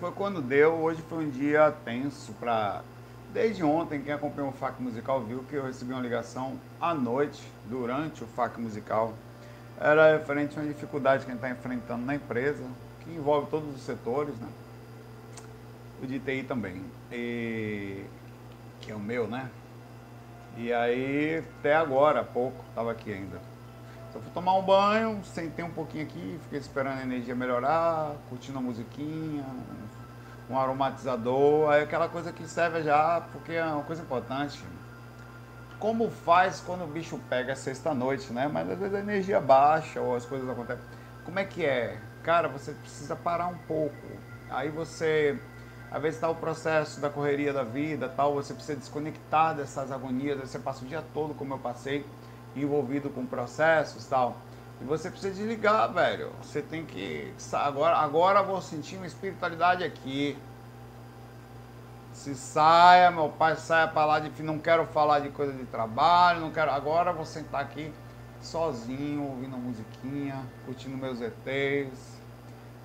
foi quando deu. Hoje foi um dia tenso para. Desde ontem, quem acompanhou o FAC Musical viu que eu recebi uma ligação à noite, durante o FAC Musical. Era referente a uma dificuldade que a gente está enfrentando na empresa, que envolve todos os setores, né? O de TI também. E... Que é o meu, né? E aí, até agora, há pouco, estava aqui ainda. Só fui tomar um banho, sentei um pouquinho aqui, fiquei esperando a energia melhorar, curtindo a musiquinha, um aromatizador, aí aquela coisa que serve já, porque é uma coisa importante. Como faz quando o bicho pega sexta-noite, né? Mas às vezes a energia baixa ou as coisas acontecem. Como é que é? Cara, você precisa parar um pouco. Aí você às vezes está o processo da correria da vida, tal, você precisa desconectar dessas agonias, você passa o dia todo, como eu passei, envolvido com processos, tal. E você precisa desligar, velho. Você tem que agora, agora vou sentir uma espiritualidade aqui. Se saia, meu pai, saia para lá de não quero falar de coisa de trabalho, não quero. Agora vou sentar aqui sozinho, ouvindo a musiquinha, curtindo meus ETs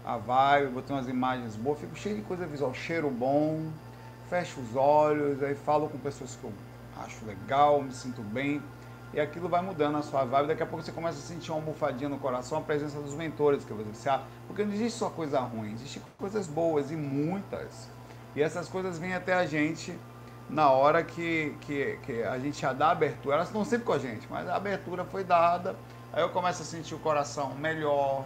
a vibe, botei umas imagens boas, fico cheio de coisa visual, cheiro bom, fecho os olhos, aí falo com pessoas que eu acho legal, me sinto bem, e aquilo vai mudando a sua vibe, daqui a pouco você começa a sentir uma almofadinha no coração, a presença dos mentores que você ah, porque não existe só coisa ruim, existem coisas boas e muitas, e essas coisas vêm até a gente na hora que, que, que a gente já dá abertura, elas estão sempre com a gente, mas a abertura foi dada, aí eu começo a sentir o coração melhor,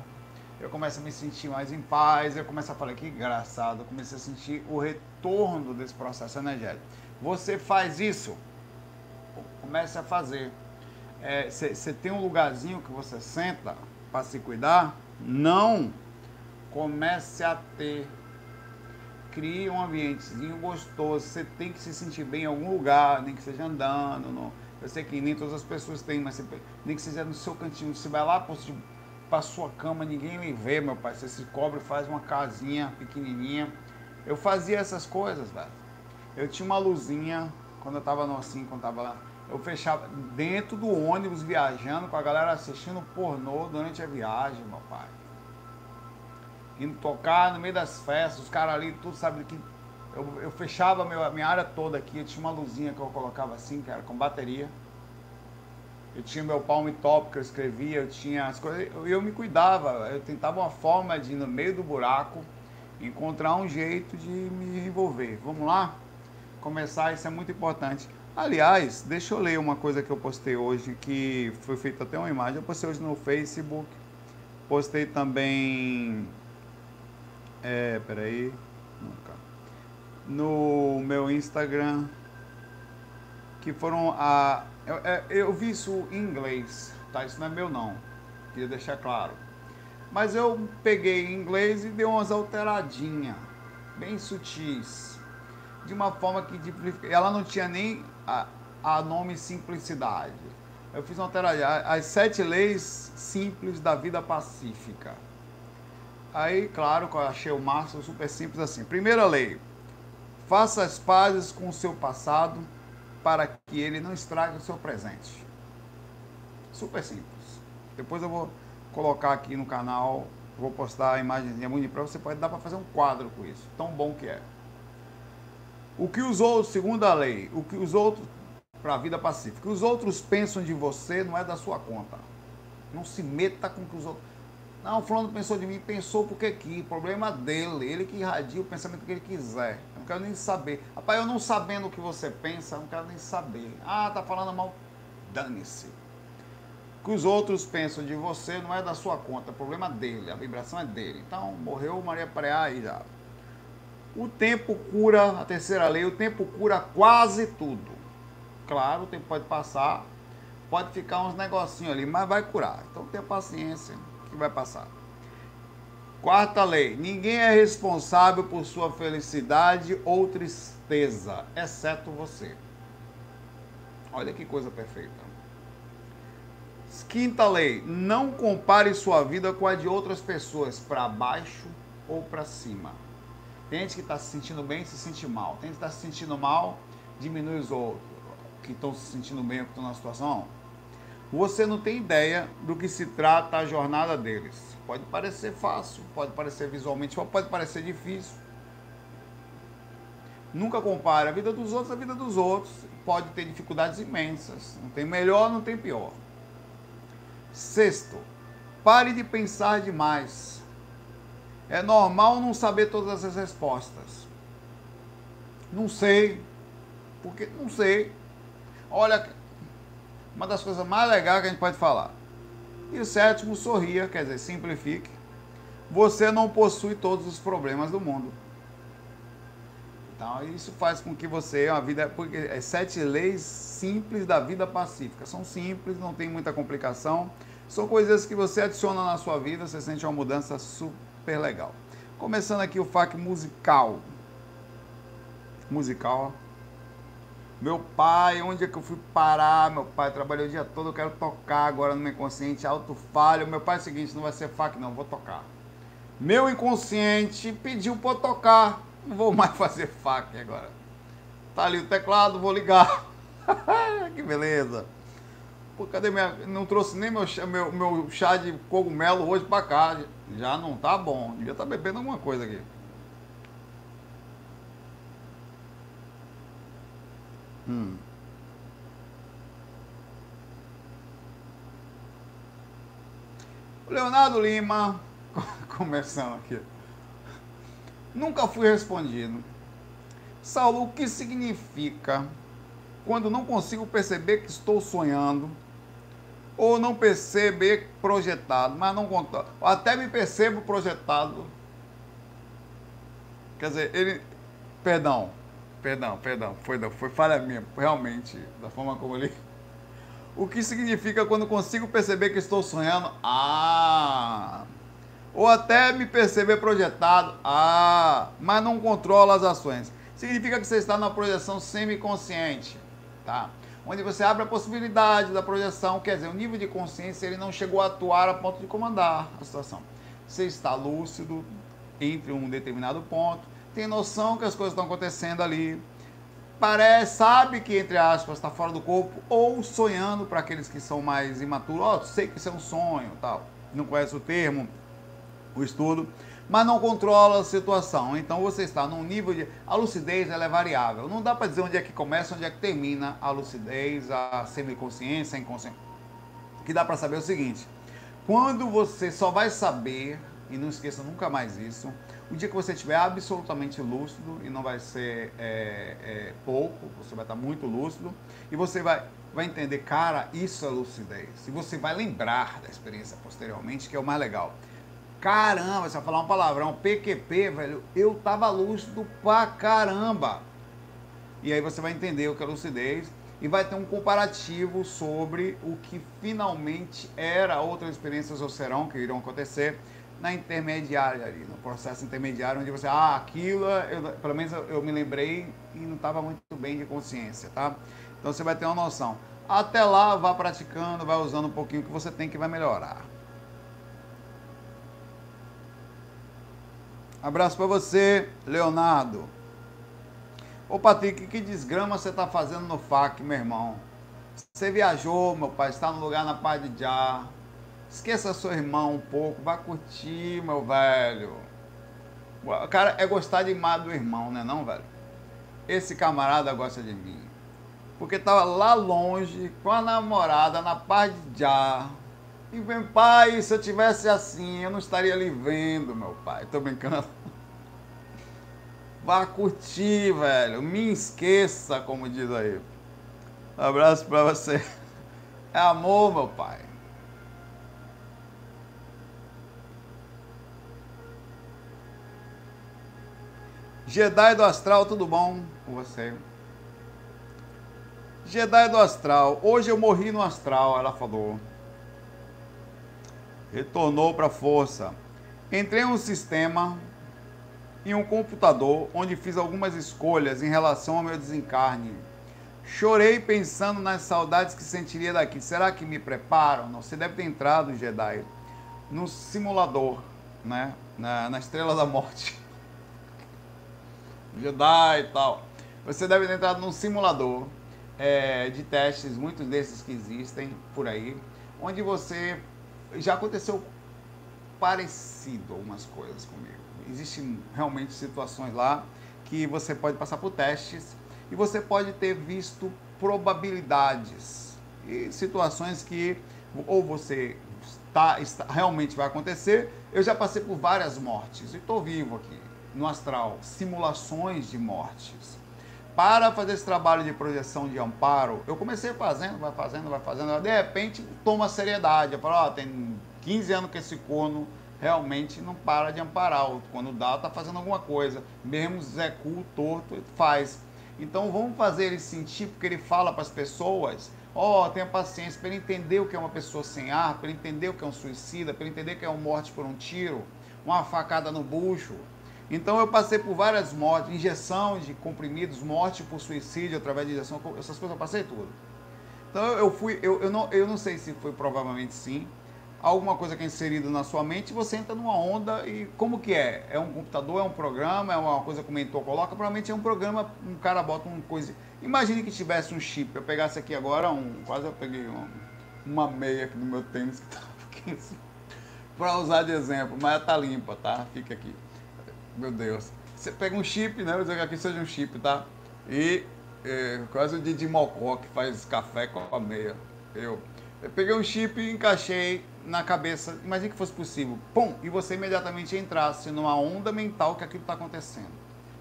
eu começo a me sentir mais em paz, eu começo a falar que engraçado, eu comecei a sentir o retorno desse processo energético. Você faz isso, comece a fazer. Você é, tem um lugarzinho que você senta para se cuidar? Não. Comece a ter. Crie um ambientezinho gostoso. Você tem que se sentir bem em algum lugar, nem que seja andando. No... Eu sei que nem todas as pessoas têm, mas você... nem que seja no seu cantinho. Você vai lá, para sua cama, ninguém lhe vê, meu pai. Você se cobre, faz uma casinha pequenininha. Eu fazia essas coisas, velho. Eu tinha uma luzinha quando eu tava no assim, quando tava lá. Eu fechava dentro do ônibus viajando com a galera assistindo pornô durante a viagem, meu pai. Indo tocar no meio das festas, os caras ali, tudo sabe que. Eu, eu fechava a minha área toda aqui, eu tinha uma luzinha que eu colocava assim, era com bateria eu tinha meu palm top que eu escrevia, eu tinha as coisas, eu, eu me cuidava, eu tentava uma forma de, no meio do buraco, encontrar um jeito de me envolver. Vamos lá? Começar, isso é muito importante. Aliás, deixa eu ler uma coisa que eu postei hoje, que foi feita até uma imagem. Eu postei hoje no Facebook, postei também. É, peraí. No meu Instagram, que foram a eu, é, eu, vi isso em inglês, tá? Isso não é meu não, queria deixar claro. Mas eu peguei em inglês e dei umas alteradinhas, bem sutis, de uma forma que ela não tinha nem a, a nome simplicidade. Eu fiz uma alteradinha, as sete leis simples da vida pacífica. Aí, claro, eu achei o máximo super simples assim. Primeira lei, faça as pazes com o seu passado para que ele não estrague o seu presente. Super simples. Depois eu vou colocar aqui no canal, vou postar a imagenzinha bonita para você pode dar para fazer um quadro com isso. Tão bom que é. O que os outros, segundo a lei, o que os outros para a vida pacífica, o que os outros pensam de você não é da sua conta. Não se meta com o que os outros não, fulano pensou de mim, pensou porque quis. Problema dele. Ele que irradia o pensamento que ele quiser quero nem saber. Rapaz, eu não sabendo o que você pensa, eu não quero nem saber. Ah, tá falando mal. Dane-se. O que os outros pensam de você não é da sua conta, é problema dele, a vibração é dele. Então, morreu Maria Preá aí já. O tempo cura, a terceira lei, o tempo cura quase tudo. Claro, o tempo pode passar, pode ficar uns negocinhos ali, mas vai curar. Então tenha paciência que vai passar. Quarta lei: ninguém é responsável por sua felicidade ou tristeza, exceto você. Olha que coisa perfeita. Quinta lei: não compare sua vida com a de outras pessoas, para baixo ou para cima. Tem gente que está se sentindo bem se sente mal. Tem gente que está se sentindo mal, diminui os outros que estão se sentindo bem, que estão na situação. Você não tem ideia do que se trata a jornada deles. Pode parecer fácil, pode parecer visualmente, pode parecer difícil, Nunca compare a vida dos outros à vida dos outros. Pode ter dificuldades imensas. Não tem melhor, não tem pior. Sexto, pare de pensar demais. É normal não saber todas as respostas. Não sei. Porque não sei. Olha, uma das coisas mais legais que a gente pode falar. E o sétimo, sorria, quer dizer, simplifique. Você não possui todos os problemas do mundo. Então, isso faz com que você, uma vida, porque é sete leis simples da vida pacífica. São simples, não tem muita complicação. São coisas que você adiciona na sua vida, você sente uma mudança super legal. Começando aqui o FAQ musical. Musical. Meu pai, onde é que eu fui parar? Meu pai trabalhou o dia todo, eu quero tocar agora no meu inconsciente, alto falho. Meu pai é o seguinte, não vai ser FAQ não, vou tocar. Meu inconsciente pediu para tocar. Não vou mais fazer fac agora. Tá ali o teclado, vou ligar. que beleza. Pô, cadê minha. Não trouxe nem meu, meu, meu chá de cogumelo hoje pra cá. Já não tá bom. Devia estar tá bebendo alguma coisa aqui. Hum. Leonardo Lima, começando aqui. Nunca fui respondido. Saulo, o que significa quando não consigo perceber que estou sonhando ou não perceber projetado, mas não conta, até me percebo projetado. Quer dizer, ele perdão, perdão, perdão, foi foi falha minha, realmente, da forma como ele o que significa quando consigo perceber que estou sonhando? Ah, ou até me perceber projetado, ah, mas não controla as ações. Significa que você está na projeção semiconsciente, tá? Onde você abre a possibilidade da projeção, quer dizer, o nível de consciência ele não chegou a atuar a ponto de comandar a situação. Você está lúcido entre um determinado ponto, tem noção que as coisas estão acontecendo ali, parece, sabe que, entre aspas, está fora do corpo, ou sonhando para aqueles que são mais imaturos, ó, oh, sei que isso é um sonho, tal, não conhece o termo, o estudo, mas não controla a situação. Então você está num nível de. A lucidez ela é variável. Não dá para dizer onde é que começa, onde é que termina a lucidez, a semiconsciência, a inconsciência. O que dá para saber é o seguinte: quando você só vai saber, e não esqueça nunca mais isso, o dia que você estiver absolutamente lúcido, e não vai ser é, é, pouco, você vai estar muito lúcido, e você vai, vai entender, cara, isso é lucidez. E você vai lembrar da experiência posteriormente, que é o mais legal. Caramba, você vai falar um palavrão, PQP, velho, eu tava lúcido pra caramba. E aí você vai entender o que é lucidez e vai ter um comparativo sobre o que finalmente era outras experiências ou serão que irão acontecer na intermediária ali, no processo intermediário, onde você, ah, aquilo, eu, pelo menos eu, eu me lembrei e não estava muito bem de consciência, tá? Então você vai ter uma noção. Até lá, vá praticando, vai usando um pouquinho que você tem que vai melhorar. Abraço para você, Leonardo. Ô Patrick, que desgrama você tá fazendo no FAC, meu irmão? Você viajou, meu pai, está no lugar na paz de já. Esqueça seu irmão um pouco, vá curtir, meu velho. O cara é gostar demais do irmão, né não, velho? Esse camarada gosta de mim. Porque tava lá longe, com a namorada, na paz de já e vem, pai, se eu tivesse assim, eu não estaria ali vendo, meu pai. Tô brincando. Vá curtir, velho. Me esqueça, como diz aí. Um abraço pra você. É amor, meu pai. Jedi do Astral, tudo bom com você? Jedi do Astral, hoje eu morri no Astral, ela falou retornou para a força. Entrei em um sistema, em um computador, onde fiz algumas escolhas em relação ao meu desencarne. Chorei pensando nas saudades que sentiria daqui. Será que me preparam? Não, você deve ter entrado, Jedi, no simulador, né? Na, na Estrela da Morte. Jedi e tal. Você deve ter entrado num simulador é, de testes, muitos desses que existem por aí, onde você já aconteceu parecido algumas coisas comigo. Existem realmente situações lá que você pode passar por testes e você pode ter visto probabilidades e situações que ou você está, está realmente vai acontecer. Eu já passei por várias mortes e estou vivo aqui no astral, simulações de mortes. Para fazer esse trabalho de projeção de amparo, eu comecei fazendo, vai fazendo, vai fazendo, de repente toma seriedade. Eu falo, oh, tem 15 anos que esse corno realmente não para de amparar. Quando dá, está fazendo alguma coisa. Mesmo Zé Cu, torto, faz. Então vamos fazer ele sentir, porque ele fala para as pessoas, ó, oh, tenha paciência, para ele entender o que é uma pessoa sem ar, para ele entender o que é um suicida, para ele entender o que é uma morte por um tiro, uma facada no bucho. Então eu passei por várias mortes, injeção de comprimidos, morte por suicídio através de injeção, essas coisas eu passei tudo. Então eu fui, eu, eu, não, eu não sei se foi provavelmente sim, alguma coisa que é inserido na sua mente, você entra numa onda e como que é? É um computador, é um programa, é uma coisa que o mentor coloca, provavelmente é um programa, um cara bota uma coisa. Imagine que tivesse um chip, eu pegasse aqui agora um, quase eu peguei uma, uma meia aqui no meu tênis que tava aqui assim, para usar de exemplo, mas tá limpa, tá? Fica aqui. Meu Deus. Você pega um chip, né? Vou dizer que aqui seja um chip, tá? E é, quase o Didi Mocó que faz café com a meia. Eu, eu peguei um chip e encaixei na cabeça, imagine que fosse possível, pum, e você imediatamente entrasse numa onda mental que aquilo está acontecendo.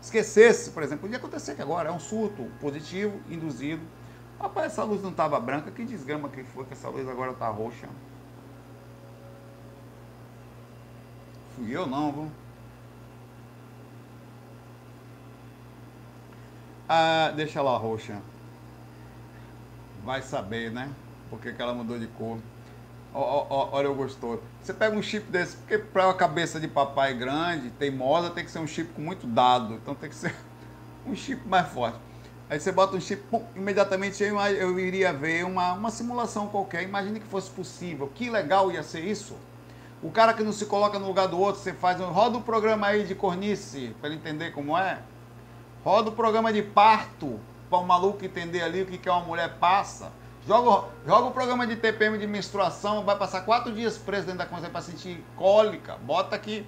Esquecesse, por exemplo, podia acontecer que agora é um surto positivo, induzido. Rapaz, essa luz não estava branca, que desgrama que foi que essa luz agora está roxa. Fui eu não, viu? Ah, deixa lá roxa. Vai saber, né? Por que, ela mudou de cor olha o gostoso. Você pega um chip desse, porque para uma cabeça de papai grande, teimosa, tem que ser um chip com muito dado. Então tem que ser um chip mais forte. Aí você bota um chip, pum, imediatamente eu, eu iria ver uma, uma simulação qualquer. Imagine que fosse possível. Que legal ia ser isso. O cara que não se coloca no lugar do outro, você faz um. Roda o programa aí de cornice, para entender como é. Roda o programa de parto, para o maluco entender ali o que, que uma mulher passa. Joga, joga o programa de TPM de menstruação, vai passar quatro dias preso dentro da consciência para sentir cólica. Bota aqui.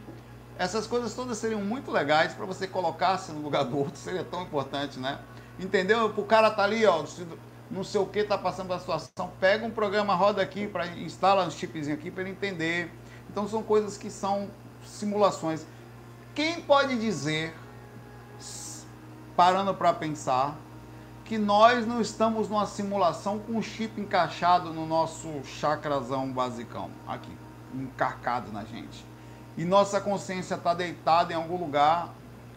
Essas coisas todas seriam muito legais para você colocar-se no lugar do outro, seria tão importante, né? Entendeu? O cara tá ali, ó, não sei o que, tá passando pela situação, pega um programa, roda aqui, para instala um chipzinho aqui para ele entender. Então são coisas que são simulações. Quem pode dizer, parando para pensar, que nós não estamos numa simulação com o chip encaixado no nosso chakrazão basicão, aqui, encarcado na gente. E nossa consciência está deitada em algum lugar,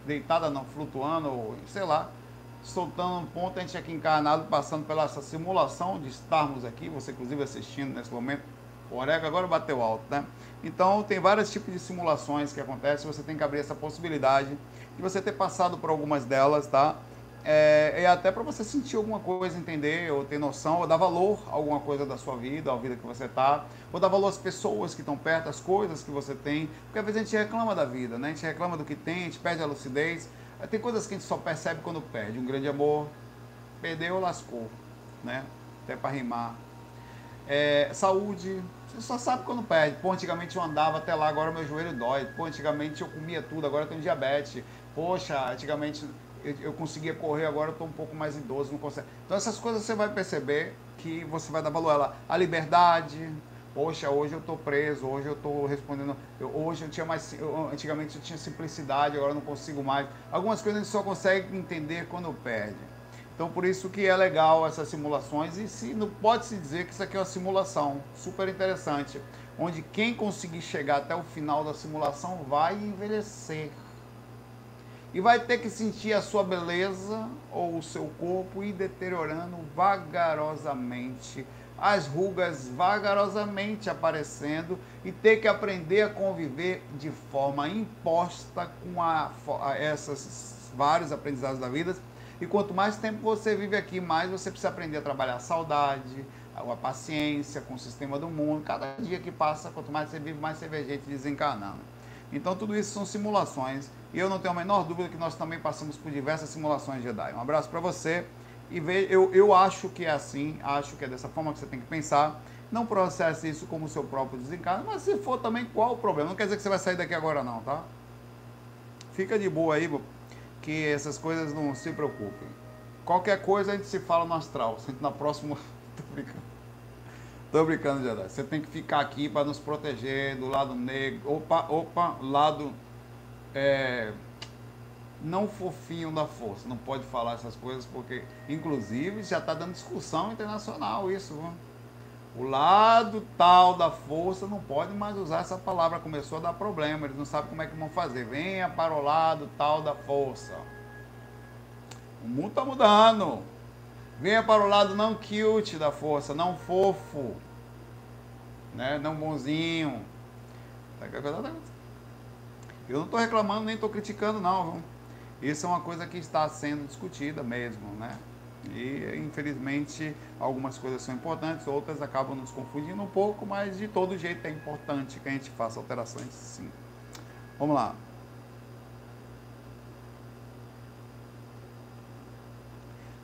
deitada não, flutuando, ou sei lá, soltando um ponto, a gente aqui encarnado, passando pela essa simulação de estarmos aqui, você inclusive assistindo nesse momento. O Orega agora bateu alto, né? Então tem vários tipos de simulações que acontecem, você tem que abrir essa possibilidade de você ter passado por algumas delas, tá? é, é até para você sentir alguma coisa, entender, ou ter noção, ou dar valor a alguma coisa da sua vida, à vida que você está, ou dar valor às pessoas que estão perto, às coisas que você tem, porque às vezes a gente reclama da vida, né? A gente reclama do que tem, a gente perde a lucidez. Tem coisas que a gente só percebe quando perde. Um grande amor, perdeu, lascou, né? Até para rimar. É, saúde, você só sabe quando perde. Pô, antigamente eu andava até lá, agora meu joelho dói. Pô, antigamente eu comia tudo, agora eu tenho diabetes. Poxa, antigamente eu, eu conseguia correr, agora eu estou um pouco mais idoso, não consegue. Então essas coisas você vai perceber que você vai dar valor a ela. A liberdade, poxa, hoje eu estou preso, hoje eu estou respondendo, eu, hoje eu tinha mais, eu, antigamente eu tinha simplicidade, agora eu não consigo mais. Algumas coisas a gente só consegue entender quando perde. Então por isso que é legal essas simulações e se não pode se dizer que isso aqui é uma simulação super interessante, onde quem conseguir chegar até o final da simulação vai envelhecer e vai ter que sentir a sua beleza ou o seu corpo ir deteriorando vagarosamente, as rugas vagarosamente aparecendo e ter que aprender a conviver de forma imposta com a, a essas vários aprendizados da vida. E quanto mais tempo você vive aqui, mais você precisa aprender a trabalhar a saudade, a paciência com o sistema do mundo. Cada dia que passa, quanto mais você vive, mais você vê gente desencarnando. Então tudo isso são simulações e eu não tenho a menor dúvida que nós também passamos por diversas simulações Jedi. Um abraço para você e ve, eu, eu acho que é assim, acho que é dessa forma que você tem que pensar. Não processe isso como seu próprio desencarno, mas se for também, qual o problema? Não quer dizer que você vai sair daqui agora não, tá? Fica de boa aí, que essas coisas não se preocupem. Qualquer coisa a gente se fala no astral. Na próxima. Tô brincando. Tô brincando, Jedi. Você tem que ficar aqui para nos proteger do lado negro. Opa, opa, lado. É, não fofinho da força. Não pode falar essas coisas porque, inclusive, já está dando discussão internacional isso. Viu? O lado tal da força não pode mais usar essa palavra, começou a dar problema, eles não sabem como é que vão fazer. Venha para o lado tal da força. O mundo está mudando. Venha para o lado não cute da força, não fofo, né? não bonzinho. Eu não estou reclamando nem estou criticando, não. Isso é uma coisa que está sendo discutida mesmo, né? E infelizmente algumas coisas são importantes, outras acabam nos confundindo um pouco, mas de todo jeito é importante que a gente faça alterações sim. Vamos lá.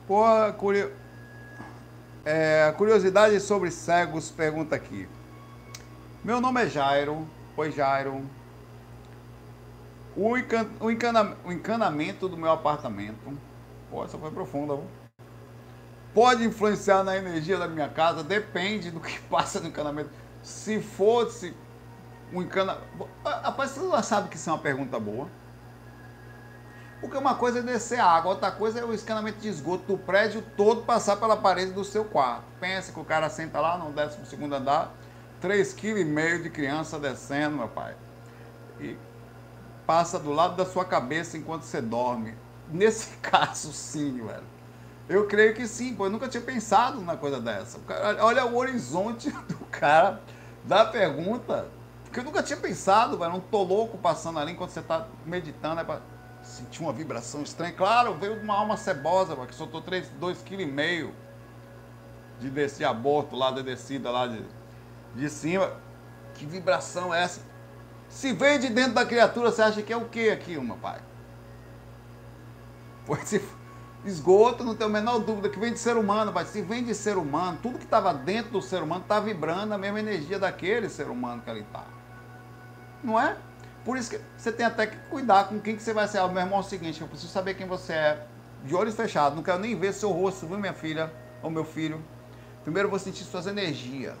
Por curio... é, curiosidade sobre cegos pergunta aqui. Meu nome é Jairo. Oi Jairo. O, encan... o, encana... o encanamento do meu apartamento. Pô, essa foi profunda, viu? Pode influenciar na energia da minha casa? Depende do que passa no encanamento. Se fosse um encanamento. Rapaz, você já sabe que isso é uma pergunta boa. Porque uma coisa é descer água, outra coisa é o escanamento de esgoto do prédio todo passar pela parede do seu quarto. Pensa que o cara senta lá no 12 andar, 3,5 kg de criança descendo, meu pai. E passa do lado da sua cabeça enquanto você dorme. Nesse caso, sim, velho. Eu creio que sim, pô. Eu nunca tinha pensado na coisa dessa. Olha o horizonte do cara da pergunta. Porque eu nunca tinha pensado, velho. Tô louco passando ali enquanto você tá meditando. É pra sentir uma vibração estranha. Claro, veio uma alma cebosa, que soltou 2,5 kg de desse aborto lá, da descida lá de, de cima. Que vibração é essa? Se veio de dentro da criatura, você acha que é o que aqui, meu pai? Foi se esgoto, não tenho a menor dúvida que vem de ser humano, mas se vem de ser humano, tudo que estava dentro do ser humano está vibrando a mesma energia daquele ser humano que ele está. Não é? Por isso que você tem até que cuidar com quem que você vai ser. Meu irmão, é o seguinte, eu preciso saber quem você é. De olhos fechados, não quero nem ver seu rosto, viu, minha filha ou meu filho. Primeiro eu vou sentir suas energias.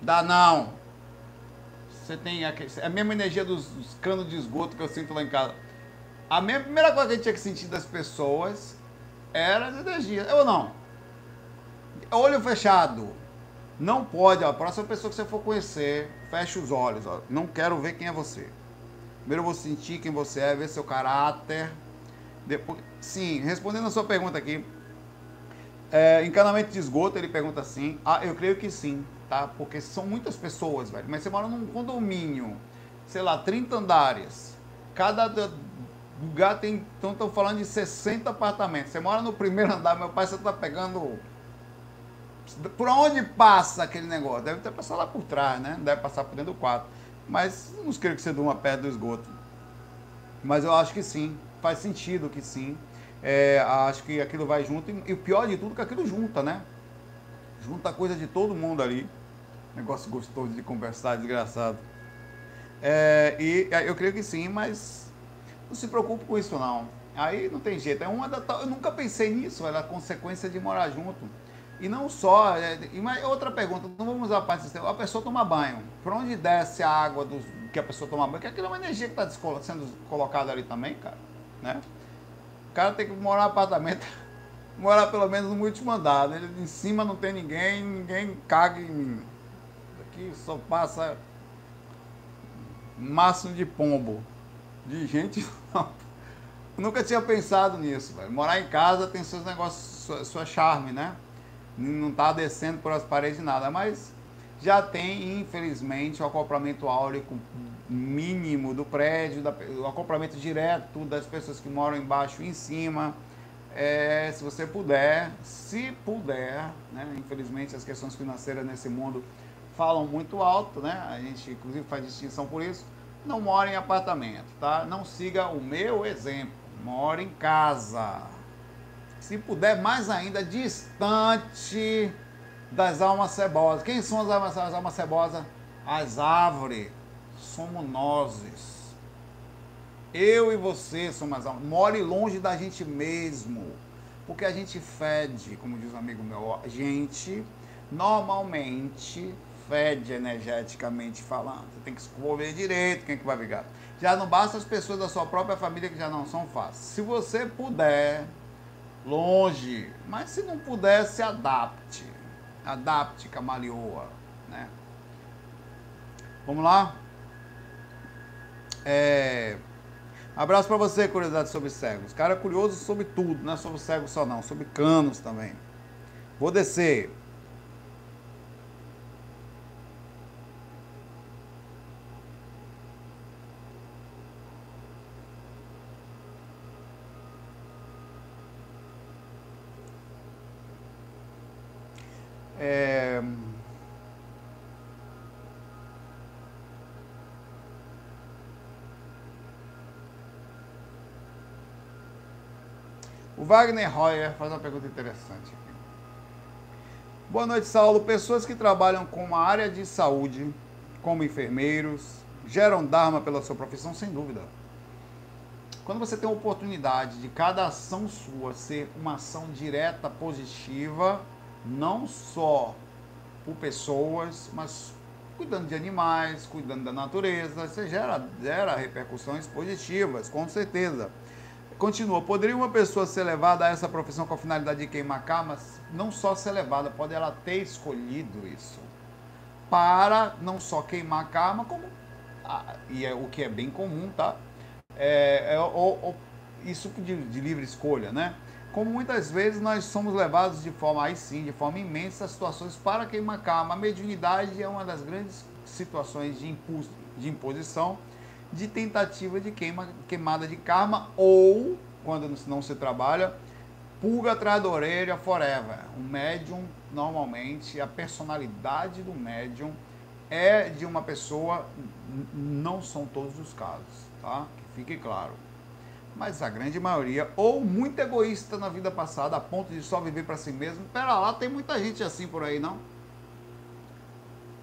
Dá não. Você tem a, é a mesma energia dos, dos canos de esgoto que eu sinto lá em casa. A mesma, primeira coisa que a gente tinha que sentir das pessoas era as energias. Eu não. Olho fechado. Não pode, ó, a próxima pessoa que você for conhecer, feche os olhos. Ó. Não quero ver quem é você. Primeiro eu vou sentir quem você é, ver seu caráter. Depois, sim, respondendo a sua pergunta aqui. É, encanamento de esgoto, ele pergunta assim. Ah, eu creio que sim, tá? Porque são muitas pessoas, velho. Mas você mora num condomínio, sei lá, 30 andares. Cada lugar tem. Então estão falando de 60 apartamentos. Você mora no primeiro andar, meu pai, você está pegando. Por onde passa aquele negócio? Deve ter passado lá por trás, né? Deve passar por dentro do quarto. Mas não creio que você durma perto do esgoto. Mas eu acho que sim. Faz sentido que sim. É, acho que aquilo vai junto. E o pior de tudo é que aquilo junta, né? Junta a coisa de todo mundo ali. Negócio gostoso de conversar, desgraçado. É, e eu creio que sim, mas não se preocupe com isso não. Aí não tem jeito. É uma da, eu nunca pensei nisso, era a consequência de morar junto. E não só, é, e outra pergunta, não vamos usar a parte sistema. A pessoa toma banho. Por onde desce a água do, que a pessoa toma banho? Porque aquilo é uma energia que está sendo colocada ali também, cara. Né? O cara tem que morar no apartamento, morar pelo menos no último andar. Né? Em cima não tem ninguém, ninguém caga em mim. Aqui só passa máximo de pombo. De gente Nunca tinha pensado nisso, velho. Morar em casa tem seus negócios, sua, sua charme, né? Não tá descendo por as paredes nada, mas já tem, infelizmente, o acoplamento áurico mínimo do prédio, da, o acoplamento direto das pessoas que moram embaixo e em cima. É, se você puder, se puder, né? Infelizmente as questões financeiras nesse mundo falam muito alto, né? A gente inclusive faz distinção por isso não mora em apartamento, tá? Não siga o meu exemplo. Mora em casa. Se puder, mais ainda, distante das almas cebosas. Quem são as almas, as almas cebosas? As árvores. Somos nós. Eu e você somos almas. More longe da gente mesmo. Porque a gente fede, como diz um amigo meu, a gente normalmente fede energeticamente falando. Você tem que escolher direito quem é que vai brigar. Já não basta as pessoas da sua própria família que já não são fáceis. Se você puder, longe, mas se não puder, se adapte. Adapte, camaleoa, né? Vamos lá? É... Abraço para você, curiosidade sobre cegos. Cara curioso sobre tudo, não é sobre cegos só não, sobre canos também. Vou descer. O Wagner Royer faz uma pergunta interessante aqui. Boa noite, Saulo. Pessoas que trabalham com a área de saúde, como enfermeiros, geram Dharma pela sua profissão, sem dúvida. Quando você tem a oportunidade de cada ação sua ser uma ação direta, positiva, não só por pessoas, mas cuidando de animais, cuidando da natureza, você gera, gera repercussões positivas, com certeza. Continua, poderia uma pessoa ser levada a essa profissão com a finalidade de queimar karmas? Não só ser levada, pode ela ter escolhido isso. Para não só queimar karma, como. Ah, e é o que é bem comum, tá? É, é, o, isso de, de livre escolha, né? como muitas vezes nós somos levados de forma, aí sim, de forma imensa a situações para queimar karma. A mediunidade é uma das grandes situações de, impulso, de imposição, de tentativa de queima, queimada de karma ou, quando não se trabalha, pulga atrás da orelha forever. O médium, normalmente, a personalidade do médium é de uma pessoa, não são todos os casos, tá? Que fique claro mas a grande maioria, ou muito egoísta na vida passada, a ponto de só viver para si mesmo. Pera lá, tem muita gente assim por aí, não?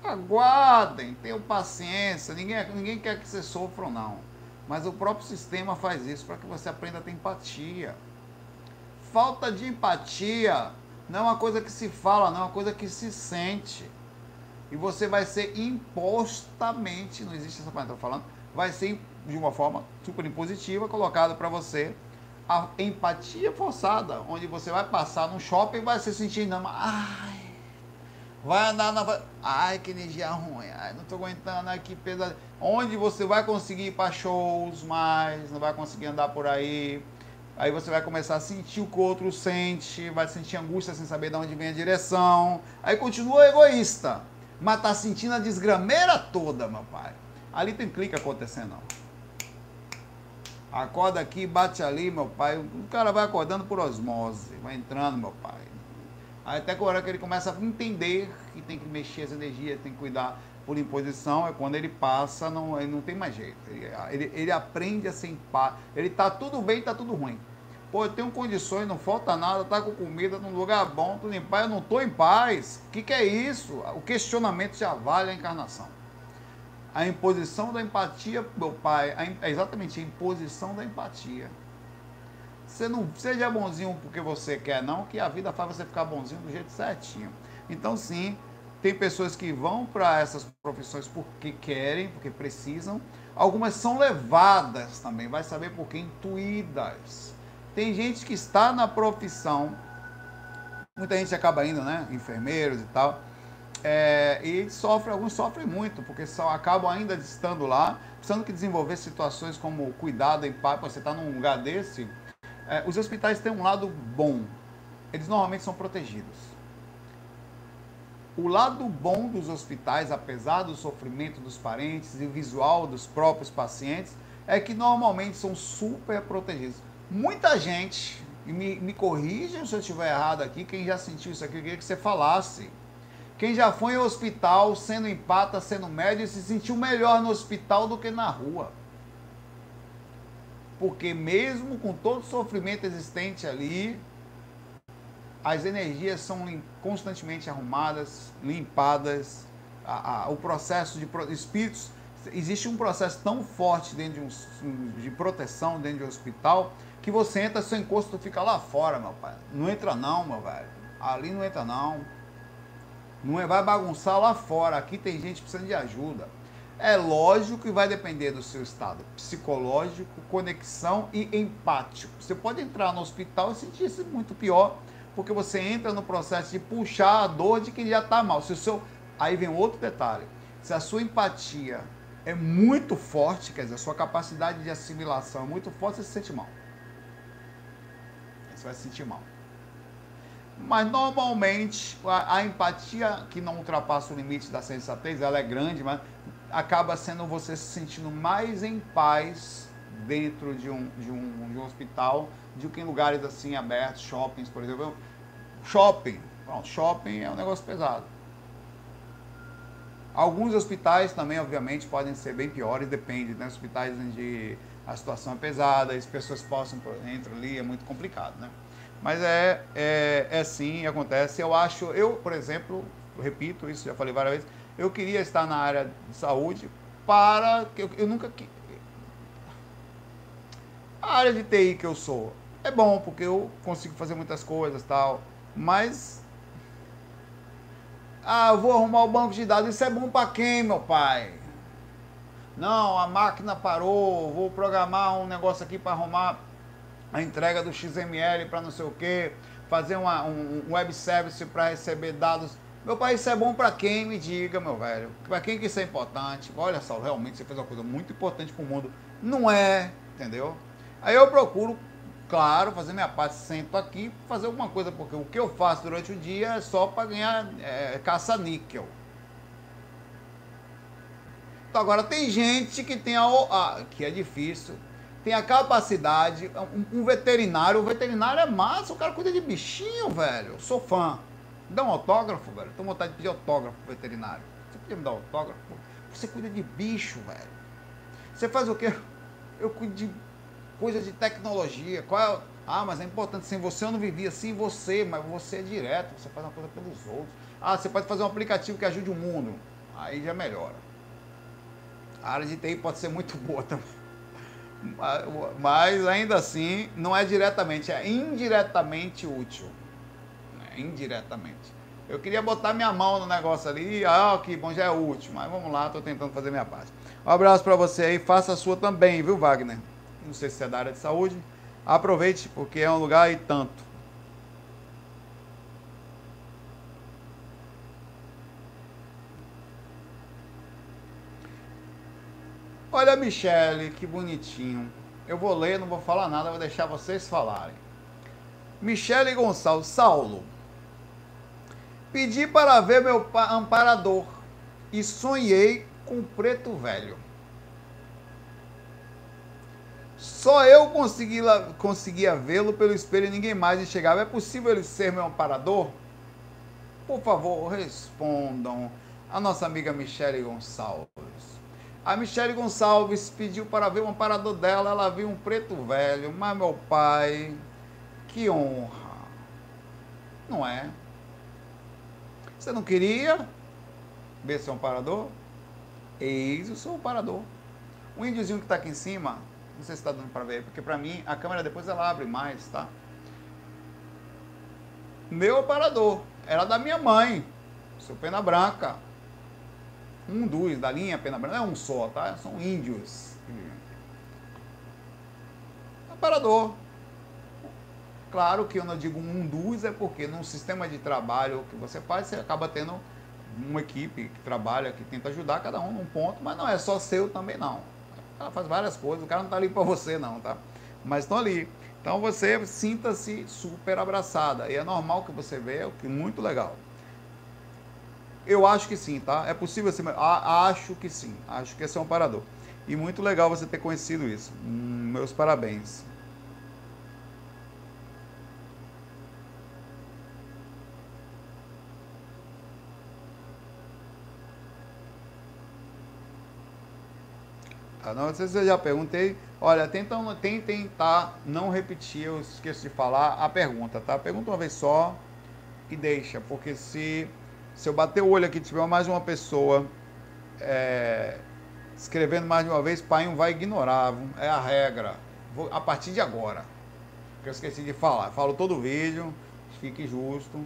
Aguardem, tenham paciência, ninguém, ninguém quer que você sofra não. Mas o próprio sistema faz isso para que você aprenda a ter empatia. Falta de empatia não é uma coisa que se fala, não é uma coisa que se sente. E você vai ser impostamente, não existe essa palavra, estou falando, vai ser de uma forma super impositiva colocada para você a empatia forçada, onde você vai passar no shopping e vai se sentir não, ai, vai andar na ai que energia ruim, ai não estou aguentando aqui pesado, onde você vai conseguir ir para shows mais, não vai conseguir andar por aí, aí você vai começar a sentir o que o outro sente, vai sentir angústia sem saber de onde vem a direção, aí continua egoísta, mas tá sentindo a desgrameira toda, meu pai. Ali tem clique acontecendo. Acorda aqui, bate ali, meu pai. O cara vai acordando por osmose, vai entrando, meu pai. Aí até que que ele começa a entender que tem que mexer as energias, tem que cuidar por imposição, é quando ele passa, não, ele não tem mais jeito. Ele, ele, ele aprende a ser paz. Ele tá tudo bem, tá tudo ruim. Pô, eu tenho condições, não falta nada, tá com comida num lugar bom, tudo em paz, eu não tô em paz. O que, que é isso? O questionamento já vale a encarnação. A imposição da empatia, meu pai, é exatamente a imposição da empatia. Você não seja bonzinho porque você quer, não, que a vida faz você ficar bonzinho do jeito certinho. Então, sim, tem pessoas que vão para essas profissões porque querem, porque precisam. Algumas são levadas também, vai saber por que, intuídas. Tem gente que está na profissão, muita gente acaba indo, né? Enfermeiros e tal é, e sofre, alguns sofrem muito, porque só acabam ainda estando lá, precisando que desenvolver situações como cuidado em paz, você está num lugar desse. É, os hospitais têm um lado bom, eles normalmente são protegidos. O lado bom dos hospitais, apesar do sofrimento dos parentes e visual dos próprios pacientes, é que normalmente são super protegidos. Muita gente, e me, me corrija se eu estiver errado aqui, quem já sentiu isso aqui, eu queria que você falasse quem já foi ao hospital sendo empata, sendo médio, se sentiu melhor no hospital do que na rua. Porque mesmo com todo o sofrimento existente ali, as energias são constantemente arrumadas, limpadas, a, a, o processo de espíritos existe um processo tão forte dentro de, um, de proteção dentro de um hospital que você entra, seu encosto fica lá fora, meu pai. Não entra não, meu velho. Ali não entra não. Não é, vai bagunçar lá fora. Aqui tem gente precisando de ajuda. É lógico que vai depender do seu estado psicológico, conexão e empático. Você pode entrar no hospital e sentir-se muito pior, porque você entra no processo de puxar a dor de quem já está mal. Se o seu... Aí vem outro detalhe. Se a sua empatia é muito forte, quer dizer, a sua capacidade de assimilação é muito forte, você se sente mal. Você vai se sentir mal. Mas normalmente a, a, empatia que não ultrapassa o limite da sensatez, ela é grande, mas acaba sendo você se sentindo mais em paz dentro de um, de um, de um hospital do que em lugares assim abertos, shoppings, por exemplo. Shopping, pronto, shopping é um negócio pesado. Alguns hospitais também, obviamente, podem ser bem piores, depende, né? Hospitais onde a situação é pesada, as pessoas possam entrar ali, é muito complicado, né? Mas é, é, é sim, acontece. Eu acho, eu, por exemplo, repito isso, já falei várias vezes, eu queria estar na área de saúde para. Eu, eu nunca. A área de TI que eu sou é bom, porque eu consigo fazer muitas coisas tal, mas. Ah, vou arrumar o banco de dados. Isso é bom para quem, meu pai? Não, a máquina parou, vou programar um negócio aqui para arrumar a entrega do XML para não sei o quê, fazer uma, um, um web service para receber dados. Meu pai, isso é bom para quem? Me diga, meu velho. Para quem que isso é importante? Olha só, realmente você fez uma coisa muito importante para o mundo. Não é, entendeu? Aí eu procuro, claro, fazer minha parte, sento aqui, fazer alguma coisa, porque o que eu faço durante o dia é só para ganhar é, caça-níquel. Então agora tem gente que tem a, a que é difícil, tem a capacidade, um, um, veterinário, o veterinário é massa, o cara cuida de bichinho, velho. Eu sou fã. Dá um autógrafo, velho. Tô vontade de pedir autógrafo pro veterinário. Você podia me dar autógrafo? Você cuida de bicho, velho. Você faz o quê? Eu cuido de coisas de tecnologia. Qual é? Ah, mas é importante, sem você eu não vivia, sem você, mas você é direto, você faz uma coisa pelos outros. Ah, você pode fazer um aplicativo que ajude o mundo. Aí já melhora. A área de TI pode ser muito boa também. Mas ainda assim, não é diretamente, é indiretamente útil. Indiretamente. Eu queria botar minha mão no negócio ali, ah, que bom, já é útil, mas vamos lá, estou tentando fazer minha parte. Um abraço para você aí, faça a sua também, viu, Wagner? Não sei se é da área de saúde. Aproveite, porque é um lugar e tanto. Olha, Michele, que bonitinho. Eu vou ler, não vou falar nada, vou deixar vocês falarem. Michele Gonçalves, Saulo. Pedi para ver meu amparador e sonhei com o preto velho. Só eu consegui, conseguia vê-lo pelo espelho e ninguém mais enxergava. É possível ele ser meu amparador? Por favor, respondam a nossa amiga Michele Gonçalves. A Michele Gonçalves pediu para ver um amparador dela, ela viu um preto velho, mas meu pai, que honra. Não é? Você não queria ver seu amparador? Eis o seu amparador. O índiozinho que está aqui em cima, não sei se está dando para ver, porque para mim a câmera depois ela abre mais, tá? Meu aparador, era da minha mãe, seu pena branca um dos da linha Pena Branca, não é um só, tá? São índios. Aparador. Claro que eu não digo um dos, é porque num sistema de trabalho que você faz, você acaba tendo uma equipe que trabalha, que tenta ajudar cada um num ponto, mas não é só seu também não. Ela faz várias coisas, o cara não está ali para você não, tá? Mas estão ali. Então você sinta-se super abraçada. E é normal que você veja, o que é muito legal. Eu acho que sim, tá? É possível ser. Acho que sim. Acho que esse é um parador. E muito legal você ter conhecido isso. Hum, meus parabéns. Ah, não se eu já perguntei. Olha, tentam, tentem tá, não repetir, eu esqueço de falar a pergunta, tá? Pergunta uma vez só e deixa, porque se se eu bater o olho aqui tiver mais uma pessoa é, Escrevendo mais de uma vez, pai um vai ignorar. É a regra. Vou, a partir de agora. Que eu esqueci de falar. Falo todo o vídeo. Fique justo.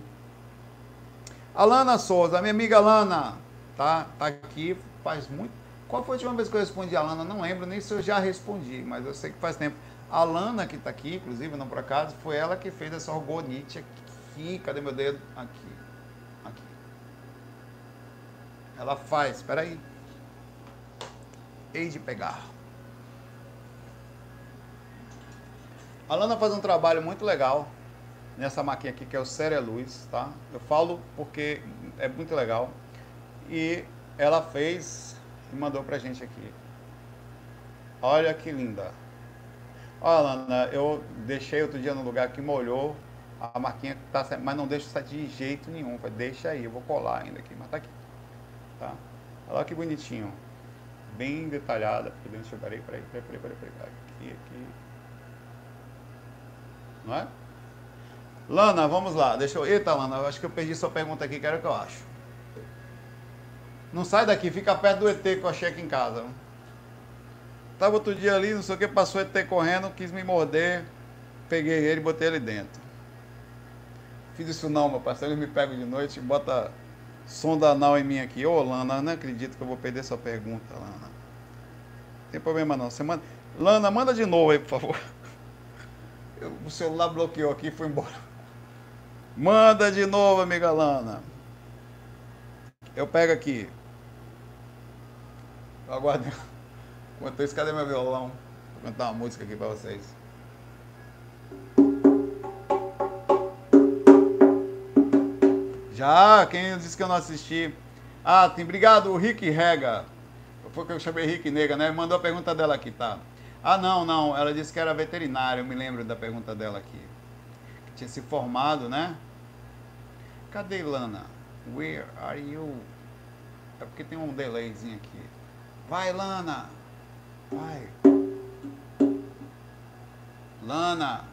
Alana Souza, minha amiga Alana, tá, tá aqui faz muito. Qual foi a última vez que eu respondi a Alana? Não lembro nem se eu já respondi, mas eu sei que faz tempo. A Alana que está aqui, inclusive, não por acaso, foi ela que fez essa orgonite aqui. Cadê meu dedo? Aqui. Aqui. Ela faz, espera aí. Hei de pegar. A Alana faz um trabalho muito legal nessa máquina aqui que é o Séria Luz, tá? Eu falo porque é muito legal. E ela fez e mandou pra gente aqui. Olha que linda. Olha, Alana, eu deixei outro dia no lugar que molhou a marquinha tá, mas não deixa de jeito nenhum. Deixa aí, eu vou colar ainda aqui, mas tá aqui. Tá? Olha que bonitinho. Bem detalhada. Deixa eu peraí, peraí, peraí, peraí, peraí, peraí. Aqui, aqui. Não é? Lana, vamos lá. Deixa eu. Eita, Lana, acho que eu perdi sua pergunta aqui, que era o que eu acho. Não sai daqui, fica perto do ET eu achei aqui em casa. Tava outro dia ali, não sei o que, passou o ET correndo, quis me morder. Peguei ele e botei ele dentro. Fiz isso não, meu parceiro. Ele me pega de noite e bota sonda anal em mim aqui. Ô, Lana, não acredito que eu vou perder sua pergunta, Lana. Não tem problema não. Você manda... Lana, manda de novo aí, por favor. o celular bloqueou aqui e foi embora. Manda de novo, amiga Lana. Eu pego aqui. Aguardo. Enquanto isso, cadê meu violão? Vou cantar uma música aqui pra vocês. Já, quem disse que eu não assisti? Ah, tem obrigado, Rick Rega. Foi que eu chamei Rick Nega, né? Mandou a pergunta dela aqui, tá? Ah, não, não. Ela disse que era veterinária. Eu me lembro da pergunta dela aqui. Que tinha se formado, né? Cadê Lana? Where are you? É porque tem um delayzinho aqui. Vai, Lana! Vai! Lana!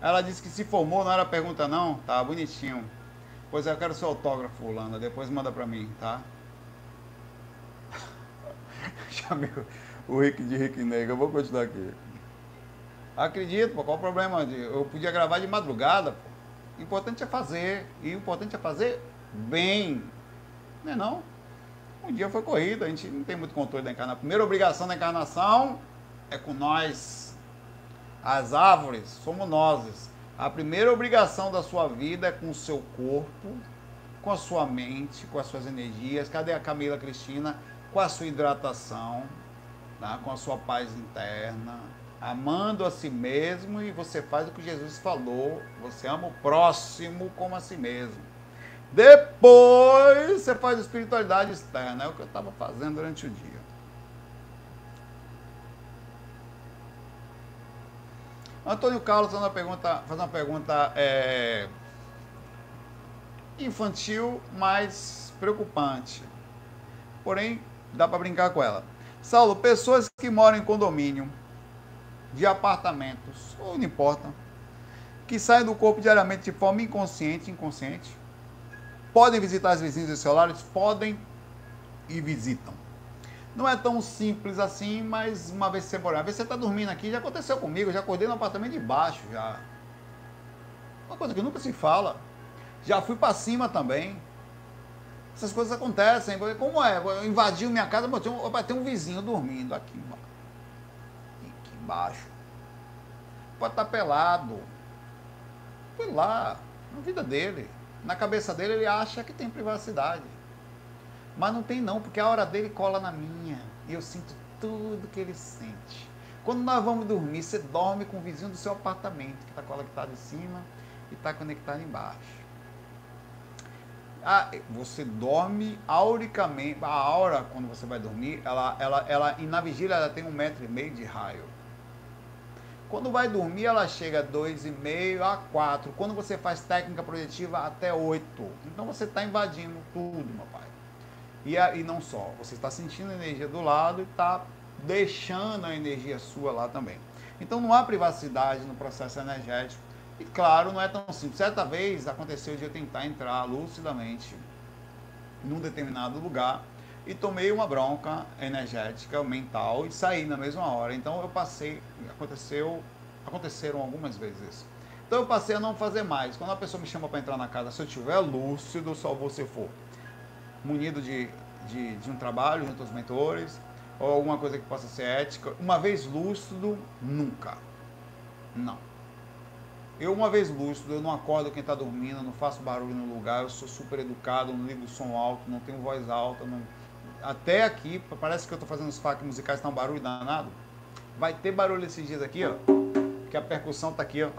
Ela disse que se formou, não era pergunta não? Tá, bonitinho. Pois é, eu quero seu autógrafo, Lana. Depois manda pra mim, tá? Chamei o Rick de Rick Negro. Eu vou continuar aqui. Acredito, pô, qual o problema? Eu podia gravar de madrugada, pô. O importante é fazer. E o importante é fazer bem. Não é não? Um dia foi corrida, a gente não tem muito controle da encarnação. A primeira obrigação da encarnação é com nós. As árvores somos nós. A primeira obrigação da sua vida é com o seu corpo, com a sua mente, com as suas energias. Cadê a Camila Cristina? Com a sua hidratação, tá? com a sua paz interna amando a si mesmo e você faz o que Jesus falou, você ama o próximo como a si mesmo. Depois você faz espiritualidade externa, é o que eu estava fazendo durante o dia. Antônio Carlos faz uma pergunta, faz uma pergunta é, infantil, mas preocupante. Porém, dá para brincar com ela. Saulo, pessoas que moram em condomínio de apartamentos, ou não importa, que saem do corpo diariamente de forma inconsciente, inconsciente, podem visitar as vizinhas e celulares? Podem e visitam. Não é tão simples assim, mas uma vez você Às vezes você está dormindo aqui, já aconteceu comigo, já acordei no apartamento de baixo, já. Uma coisa que nunca se fala. Já fui para cima também. Essas coisas acontecem. Como é? Invadiu minha casa, um, tem um vizinho dormindo aqui embaixo baixo. Pode estar pelado. Foi lá, na vida dele. Na cabeça dele ele acha que tem privacidade. Mas não tem não, porque a hora dele cola na minha. E eu sinto tudo que ele sente. Quando nós vamos dormir, você dorme com o vizinho do seu apartamento, que está conectado em cima e está conectado embaixo. Ah, você dorme auricamente. A aura, quando você vai dormir, ela, ela, ela, e na vigília ela tem um metro e meio de raio. Quando vai dormir, ela chega a 2,5 a 4. Quando você faz técnica projetiva, até 8. Então você está invadindo tudo, meu pai. E, e não só, você está sentindo a energia do lado e está deixando a energia sua lá também. Então não há privacidade no processo energético. E claro, não é tão simples. Certa vez aconteceu de eu tentar entrar lucidamente num determinado lugar e tomei uma bronca energética, mental e saí na mesma hora. Então eu passei, aconteceu, aconteceram algumas vezes. Então eu passei a não fazer mais. Quando a pessoa me chama para entrar na casa, se eu tiver lúcido, só você for munido de, de, de um trabalho junto aos mentores, ou alguma coisa que possa ser ética, uma vez lúcido, nunca. Não. Eu, uma vez lúcido, eu não acordo quem está dormindo, não faço barulho no lugar, eu sou super educado, não ligo som alto, não tenho voz alta, não até aqui, parece que eu estou fazendo os fac musicais, tá um barulho danado. Vai ter barulho esses dias aqui, ó. Porque a percussão tá aqui, ó.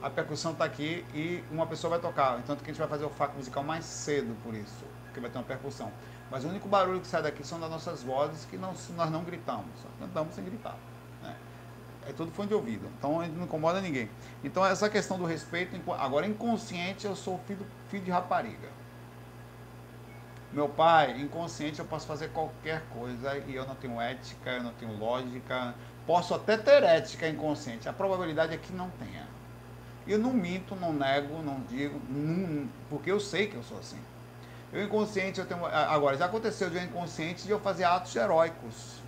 A percussão tá aqui e uma pessoa vai tocar. Então que a gente vai fazer o fac musical mais cedo por isso. Porque vai ter uma percussão. Mas o único barulho que sai daqui são das nossas vozes que não, nós não gritamos. Só cantamos sem gritar. Né? É tudo fone de ouvido. Então não incomoda ninguém. Então essa questão do respeito, agora inconsciente eu sou filho, filho de rapariga. Meu pai, inconsciente, eu posso fazer qualquer coisa e eu não tenho ética, eu não tenho lógica. Posso até ter ética inconsciente. A probabilidade é que não tenha. Eu não minto, não nego, não digo, não, porque eu sei que eu sou assim. Eu inconsciente, eu tenho. Agora, já aconteceu de eu inconsciente de eu fazer atos heróicos.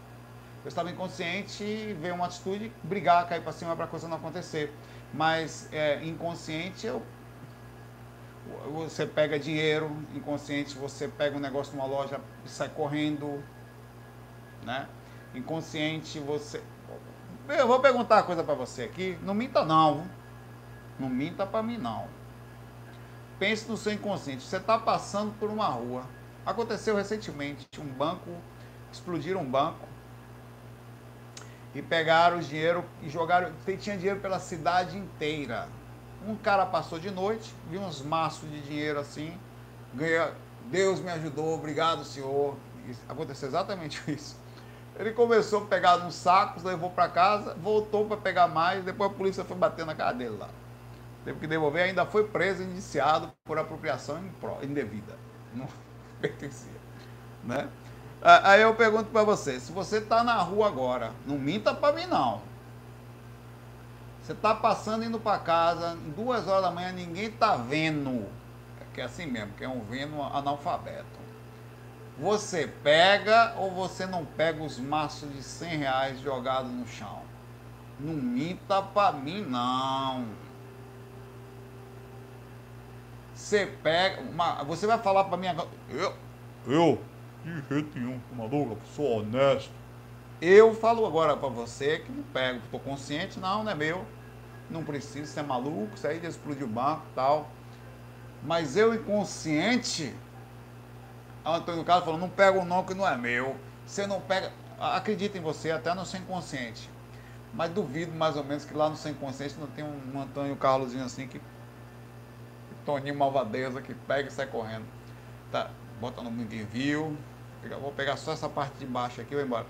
Eu estava inconsciente e veio uma atitude, brigar, cair para cima para a coisa não acontecer. Mas é, inconsciente eu você pega dinheiro inconsciente, você pega um negócio numa loja e sai correndo, né? Inconsciente, você. Eu vou perguntar uma coisa para você aqui. Não minta não. Não minta para mim não. Pense no seu inconsciente. Você está passando por uma rua. Aconteceu recentemente um banco, explodiram um banco e pegaram o dinheiro e jogaram. Tinha dinheiro pela cidade inteira um cara passou de noite, viu uns maços de dinheiro assim, ganha, Deus me ajudou, obrigado senhor. aconteceu exatamente isso. Ele começou a pegar uns sacos, levou para casa, voltou para pegar mais, depois a polícia foi bater na cara dele lá. Teve que devolver, ainda foi preso, indiciado por apropriação indevida. Não pertencia. Né? Aí eu pergunto para você, se você está na rua agora, não minta para mim não. Você está passando indo para casa, duas horas da manhã, ninguém está vendo. É que é assim mesmo, que é um vendo analfabeto. Você pega ou você não pega os maços de 100 reais jogados no chão? Não minta para mim, não. Você pega. Uma, você vai falar para mim agora. Eu? Eu? De jeito nenhum, maluco, sou honesto. Eu falo agora para você que não pego, estou consciente, não, não é meu não precisa, ser é maluco, sair de explodir o banco tal. Mas eu inconsciente, o Antônio Carlos falou, não pega o nome que não é meu. Você não pega. Acredita em você, até no seu inconsciente. Mas duvido mais ou menos que lá no seu inconsciente não tem um Antônio Carlosinho assim que. Toninho Malvadeza que pega e sai correndo. Tá, bota no ninguém viu. Vou pegar só essa parte de baixo aqui e vou embora.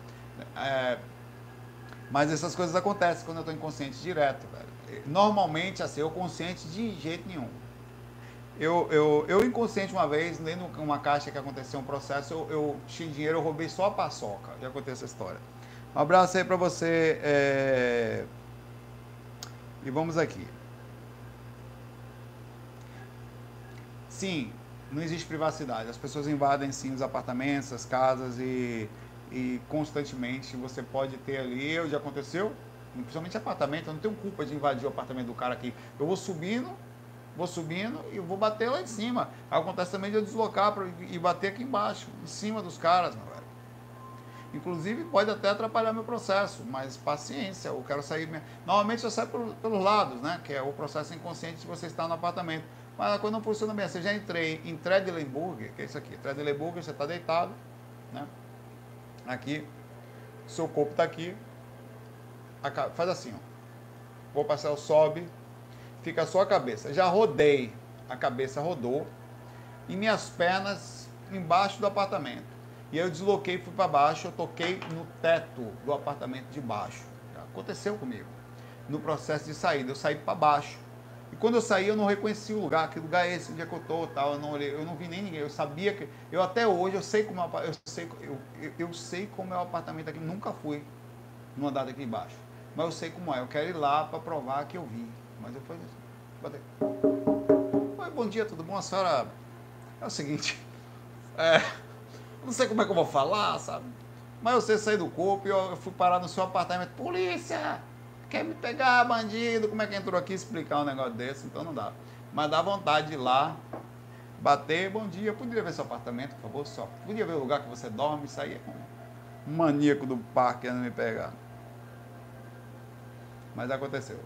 É, mas essas coisas acontecem quando eu estou inconsciente direto, velho normalmente, assim, eu consciente de jeito nenhum. Eu, eu, eu inconsciente uma vez, lendo uma caixa que aconteceu um processo, eu, eu tinha dinheiro, eu roubei só a paçoca. Já aconteceu essa história. Um abraço aí para você. É... E vamos aqui. Sim, não existe privacidade. As pessoas invadem sim os apartamentos, as casas e, e constantemente você pode ter ali. Já aconteceu? Principalmente apartamento, eu não tenho culpa de invadir o apartamento do cara aqui. Eu vou subindo, vou subindo e vou bater lá em cima. Acontece também de eu deslocar pra, e bater aqui embaixo, em cima dos caras, meu velho. Inclusive pode até atrapalhar meu processo, mas paciência, eu quero sair. Normalmente eu saio pelos lados, né? Que é o processo inconsciente de você estar no apartamento. Mas a coisa não funciona bem. Você já entrei em Tredelenburg, que é isso aqui. Tredelenburg, você está deitado, né? Aqui, seu corpo está aqui, faz assim, ó. O sobe, fica só a cabeça. Já rodei, a cabeça rodou e minhas pernas embaixo do apartamento. E eu desloquei, fui para baixo, eu toquei no teto do apartamento de baixo. Aconteceu comigo. No processo de saída, eu saí para baixo. E quando eu saí, eu não reconheci o lugar, que lugar é esse, onde é que eu tô, tal, eu não olhei, eu não vi nem ninguém. Eu sabia que eu até hoje eu sei como eu sei eu, eu, sei como é o apartamento aqui, nunca fui no andar daqui embaixo mas eu sei como é. Eu quero ir lá para provar que eu vi. Mas eu assim, Oi, bom dia, tudo bom? A senhora é o seguinte, é, não sei como é que eu vou falar, sabe? Mas você saiu do corpo e eu fui parar no seu apartamento. Polícia! Quer me pegar, bandido? Como é que entrou aqui explicar um negócio desse? Então não dá. Mas dá vontade de ir lá, bater, bom dia, poderia ver seu apartamento, por favor? Só podia ver o lugar que você dorme, sair com um maníaco do parque querendo me pegar. Mas aconteceu.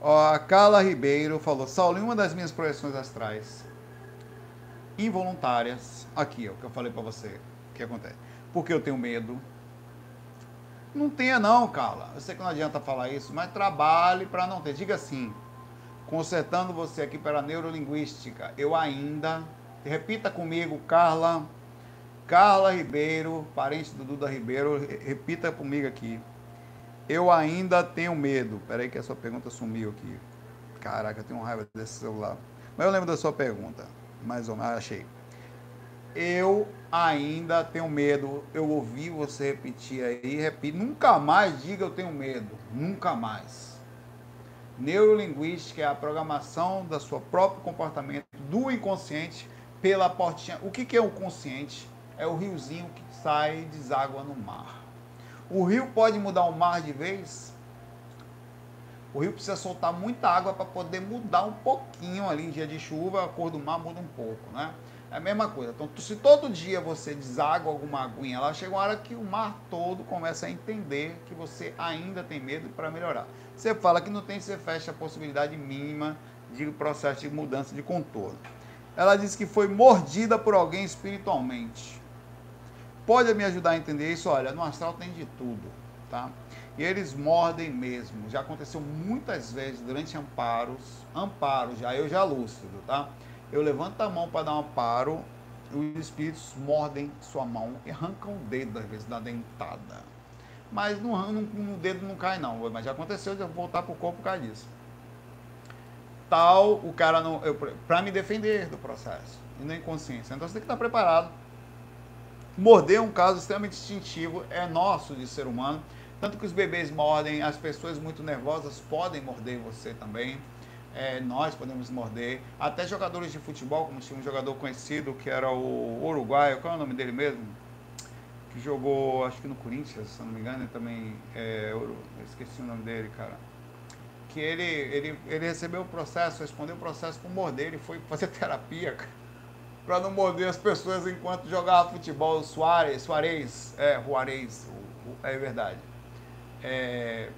Ó, a Carla Ribeiro falou, Saulo, em uma das minhas projeções astrais, involuntárias, aqui, o que eu falei para você, o que acontece? Porque eu tenho medo. Não tenha não, Carla. Eu sei que não adianta falar isso, mas trabalhe para não ter. Diga assim, consertando você aqui pela neurolinguística, eu ainda, repita comigo, Carla, Carla Ribeiro, parente do Duda Ribeiro, repita comigo aqui. Eu ainda tenho medo. Peraí que a sua pergunta sumiu aqui. Caraca, eu tenho raiva desse celular. Mas eu lembro da sua pergunta. Mais ou menos, achei. Eu ainda tenho medo. Eu ouvi você repetir aí, repita. Nunca mais diga eu tenho medo. Nunca mais. Neurolinguística é a programação da sua próprio comportamento do inconsciente pela portinha. O que, que é o consciente? É o riozinho que sai e deságua no mar. O rio pode mudar o mar de vez? O rio precisa soltar muita água para poder mudar um pouquinho ali em dia de chuva, a cor do mar muda um pouco, né? É a mesma coisa. Então, se todo dia você deságua alguma aguinha lá, chega uma hora que o mar todo começa a entender que você ainda tem medo para melhorar. Você fala que não tem, você fecha a possibilidade mínima de processo de mudança de contorno. Ela disse que foi mordida por alguém espiritualmente pode me ajudar a entender isso? Olha, no astral tem de tudo, tá? E eles mordem mesmo. Já aconteceu muitas vezes durante amparos, amparo já, eu já lúcido, tá? Eu levanto a mão para dar um amparo, os espíritos mordem sua mão e arrancam o dedo, às vezes, da dentada. Mas no, no, no dedo não cai, não. Mas já aconteceu de eu voltar para o corpo por causa disso. Tal, o cara não. Para me defender do processo e na inconsciência. Então você tem que estar preparado Morder é um caso extremamente instintivo, é nosso de ser humano. Tanto que os bebês mordem, as pessoas muito nervosas podem morder você também. É, nós podemos morder. Até jogadores de futebol, como tinha um jogador conhecido que era o uruguaio, qual é o nome dele mesmo? Que jogou, acho que no Corinthians, se não me engano, também. É, eu esqueci o nome dele, cara. Que ele, ele, ele recebeu o processo, respondeu o processo por morder, ele foi fazer terapia, cara para não morder as pessoas enquanto jogava futebol. Soares, Soares, é, Juarez, é verdade. É...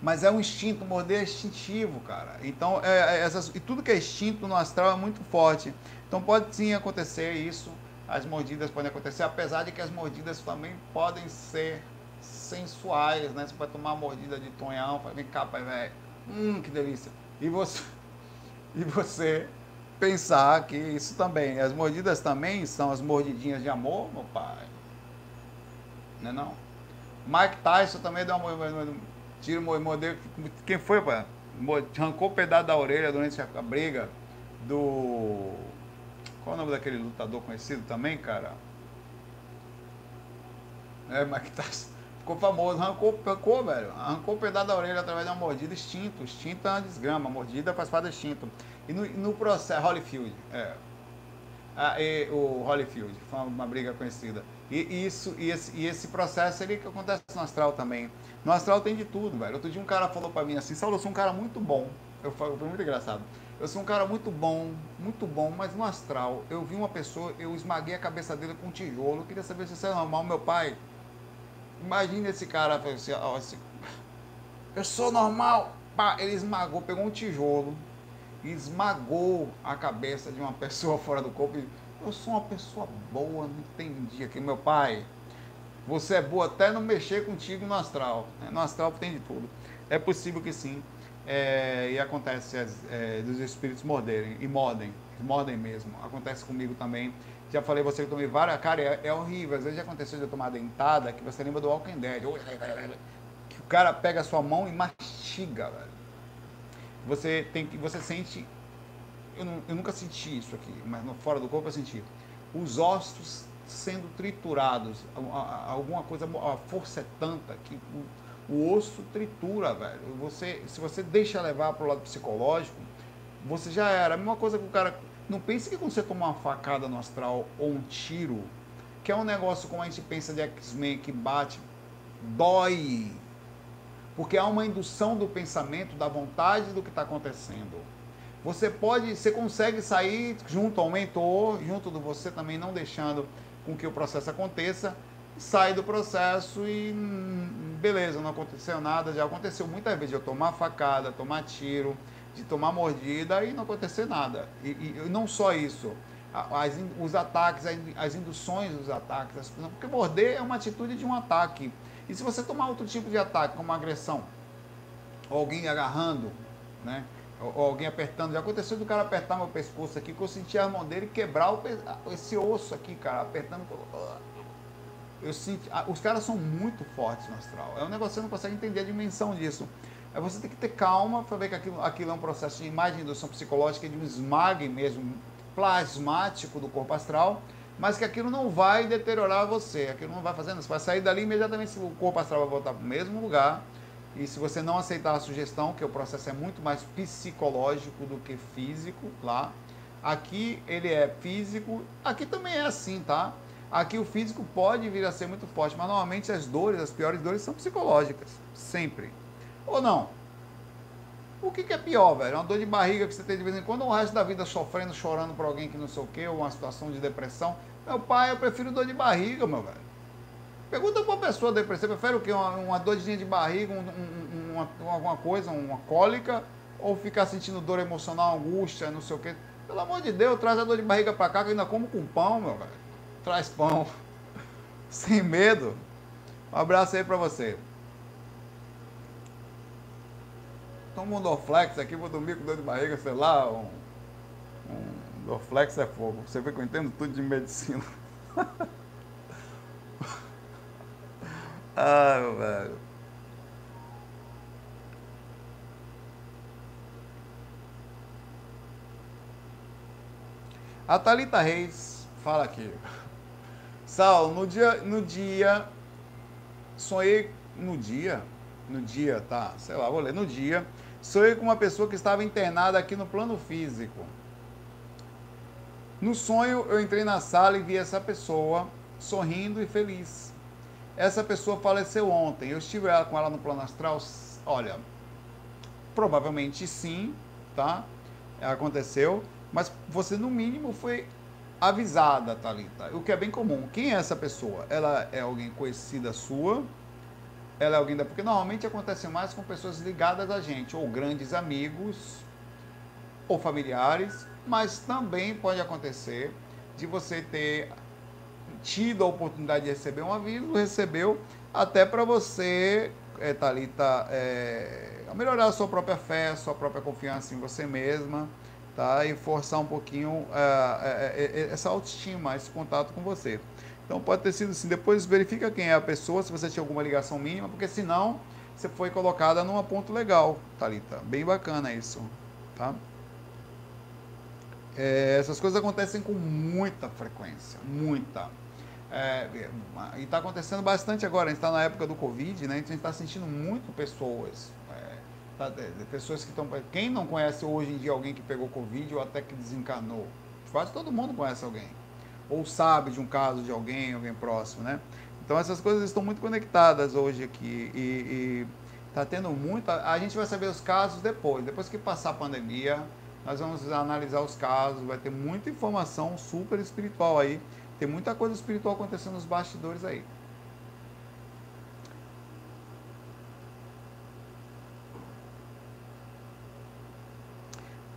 Mas é um instinto, morder é instintivo, cara. Então, é, é, essas, e tudo que é instinto no astral é muito forte. Então, pode sim acontecer isso. As mordidas podem acontecer, apesar de que as mordidas também podem ser sensuais, né? Você pode tomar uma mordida de tonhão, vem cá, pai, velho. Hum, que delícia. E você, e você pensar que isso também, as mordidas também são as mordidinhas de amor, meu pai. Não é não? Mike Tyson também deu uma tiro mordeu. Quem foi, pai? Arrancou o pedaço da orelha durante a briga do. Qual é o nome daquele lutador conhecido também, cara? É, Mike Tyson. Ficou famoso, arrancou, arrancou, velho. Arrancou o pedaço da orelha através de uma mordida extinto. Extinto é uma desgrama, mordida faz parte extinto. E no, no processo, Holyfield, é. Ah, e, o Holyfield, foi uma briga conhecida. E isso, e esse, e esse processo ele que acontece no astral também. No astral tem de tudo, velho. Outro dia um cara falou pra mim assim, Saulo, eu sou um cara muito bom. Eu falo, foi muito engraçado. Eu sou um cara muito bom, muito bom, mas no astral, eu vi uma pessoa, eu esmaguei a cabeça dele com um tijolo. Eu queria saber se isso é normal. Meu pai, imagina esse cara, assim, ó, eu sou normal. Pá, ele esmagou, pegou um tijolo, esmagou a cabeça de uma pessoa fora do corpo. Eu sou uma pessoa boa, não entendi aqui. Meu pai, você é boa até não mexer contigo no astral. Né? No astral tem de tudo. É possível que sim. É, e acontece é, dos espíritos morderem, e mordem, mordem mesmo. Acontece comigo também. Já falei você que tomei várias. Cara, é, é, horrível. Às vezes já aconteceu de eu tomar dentada que você lembra do Walking Dead. Que o cara pega a sua mão e mastiga, velho você tem que você sente eu, não, eu, nunca senti isso aqui, mas fora do corpo eu senti os ossos sendo triturados, alguma coisa, a força é tanta que O osso tritura, velho. Você, se você deixa levar para o lado psicológico, você já era. A mesma coisa que o cara. Não pense que quando você toma uma facada no astral ou um tiro, que é um negócio como a gente pensa de X-Men que bate, dói. Porque há uma indução do pensamento, da vontade do que está acontecendo. Você pode, você consegue sair junto ao mentor, junto do você também, não deixando com que o processo aconteça, sai do processo e hum, beleza, não aconteceu nada. Já aconteceu muitas vezes eu tomar facada, tomar tiro, de tomar mordida e não acontecer nada. E, e não só isso, as, os ataques, as induções dos ataques, porque morder é uma atitude de um ataque. E se você tomar outro tipo de ataque, como agressão, ou alguém agarrando, né? ou alguém apertando. Já aconteceu do cara apertar meu pescoço aqui, que eu senti a mão dele quebrar o, esse osso aqui, cara, apertando. Eu senti, os caras são muito fortes no astral. É um negócio que você não consegue entender a dimensão disso. É você tem que ter calma para ver que aquilo, aquilo é um processo de imagem de indução psicológica, de um esmague mesmo plasmático do corpo astral, mas que aquilo não vai deteriorar você, aquilo não vai fazendo, você vai sair dali imediatamente, o corpo astral vai voltar para o mesmo lugar, e se você não aceitar a sugestão, que o processo é muito mais psicológico do que físico lá, aqui ele é físico, aqui também é assim, tá? Aqui o físico pode vir a ser muito forte, mas normalmente as dores, as piores dores são psicológicas, sempre. Ou não? O que, que é pior, velho? Uma dor de barriga que você tem de vez em quando, ou o resto da vida sofrendo, chorando por alguém que não sei o quê, ou uma situação de depressão. Meu pai, eu prefiro dor de barriga, meu velho. Pergunta para uma pessoa depressiva, prefere o quê? Uma, uma dorzinha de barriga, um, um, uma, alguma coisa, uma cólica, ou ficar sentindo dor emocional, angústia, não sei o quê? Pelo amor de Deus, traz a dor de barriga para cá que eu ainda como com pão, meu velho. Traz pão. Sem medo. Um abraço aí para você. Toma um Dorflex aqui, vou dormir com dor de barriga, sei lá, um, um Dorflex é fogo. Você vê que eu entendo tudo de medicina. Ah, velho. A Thalita Reis fala aqui. Sal, no dia, no dia, sonhei no dia, no dia, tá, sei lá, vou ler, no dia, sonhei com uma pessoa que estava internada aqui no plano físico. No sonho, eu entrei na sala e vi essa pessoa sorrindo e feliz. Essa pessoa faleceu ontem. Eu estive com ela no plano astral. Olha, provavelmente sim, tá? Aconteceu. Mas você, no mínimo, foi avisada, Thalita. O que é bem comum. Quem é essa pessoa? Ela é alguém conhecida sua? Ela é alguém da. Porque normalmente acontece mais com pessoas ligadas a gente, ou grandes amigos, ou familiares, mas também pode acontecer de você ter tido a oportunidade de receber um aviso, recebeu, até para você, é, Thalita, é, melhorar a sua própria fé, sua própria confiança em você mesma, tá? E forçar um pouquinho é, é, é, essa autoestima, esse contato com você. Então pode ter sido assim. Depois verifica quem é a pessoa, se você tinha alguma ligação mínima, porque senão você foi colocada num ponto legal, Thalita. Bem bacana isso, tá? É, essas coisas acontecem com muita frequência, muita. É, e está acontecendo bastante agora, a gente está na época do Covid, né? Então a gente está sentindo muito pessoas. É, tá, pessoas que estão. Quem não conhece hoje em dia alguém que pegou Covid ou até que desencarnou? Quase todo mundo conhece alguém. Ou sabe de um caso de alguém, alguém próximo, né? Então essas coisas estão muito conectadas hoje aqui. E está tendo muita. A gente vai saber os casos depois. Depois que passar a pandemia, nós vamos analisar os casos, vai ter muita informação super espiritual aí tem muita coisa espiritual acontecendo nos bastidores aí.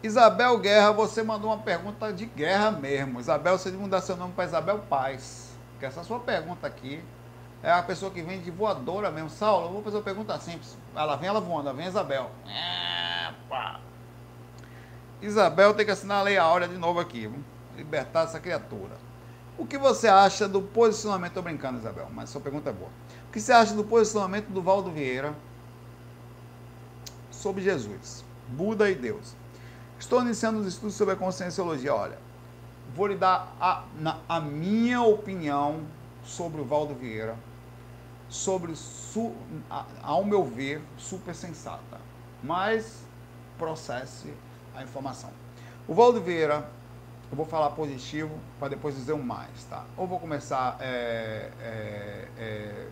Isabel Guerra, você mandou uma pergunta de guerra mesmo. Isabel, você mudar seu nome para Isabel Paz. Porque essa sua pergunta aqui é a pessoa que vem de voadora mesmo. Saulo, eu vou fazer uma pergunta simples. Ela vem, ela voando, ela vem Isabel. Epa. Isabel tem que assinar a lei Áurea de novo aqui. Libertar essa criatura. O que você acha do posicionamento? Estou brincando, Isabel, mas sua pergunta é boa. O que você acha do posicionamento do Valdo Vieira sobre Jesus, Buda e Deus? Estou iniciando os estudos sobre a conscienciologia. Olha, vou lhe dar a, na, a minha opinião sobre o Valdo Vieira, sobre, ao meu ver, super sensata. Mas processe a informação. O Valdo Vieira, eu vou falar positivo para depois dizer um mais, tá? Ou vou começar é, é, é,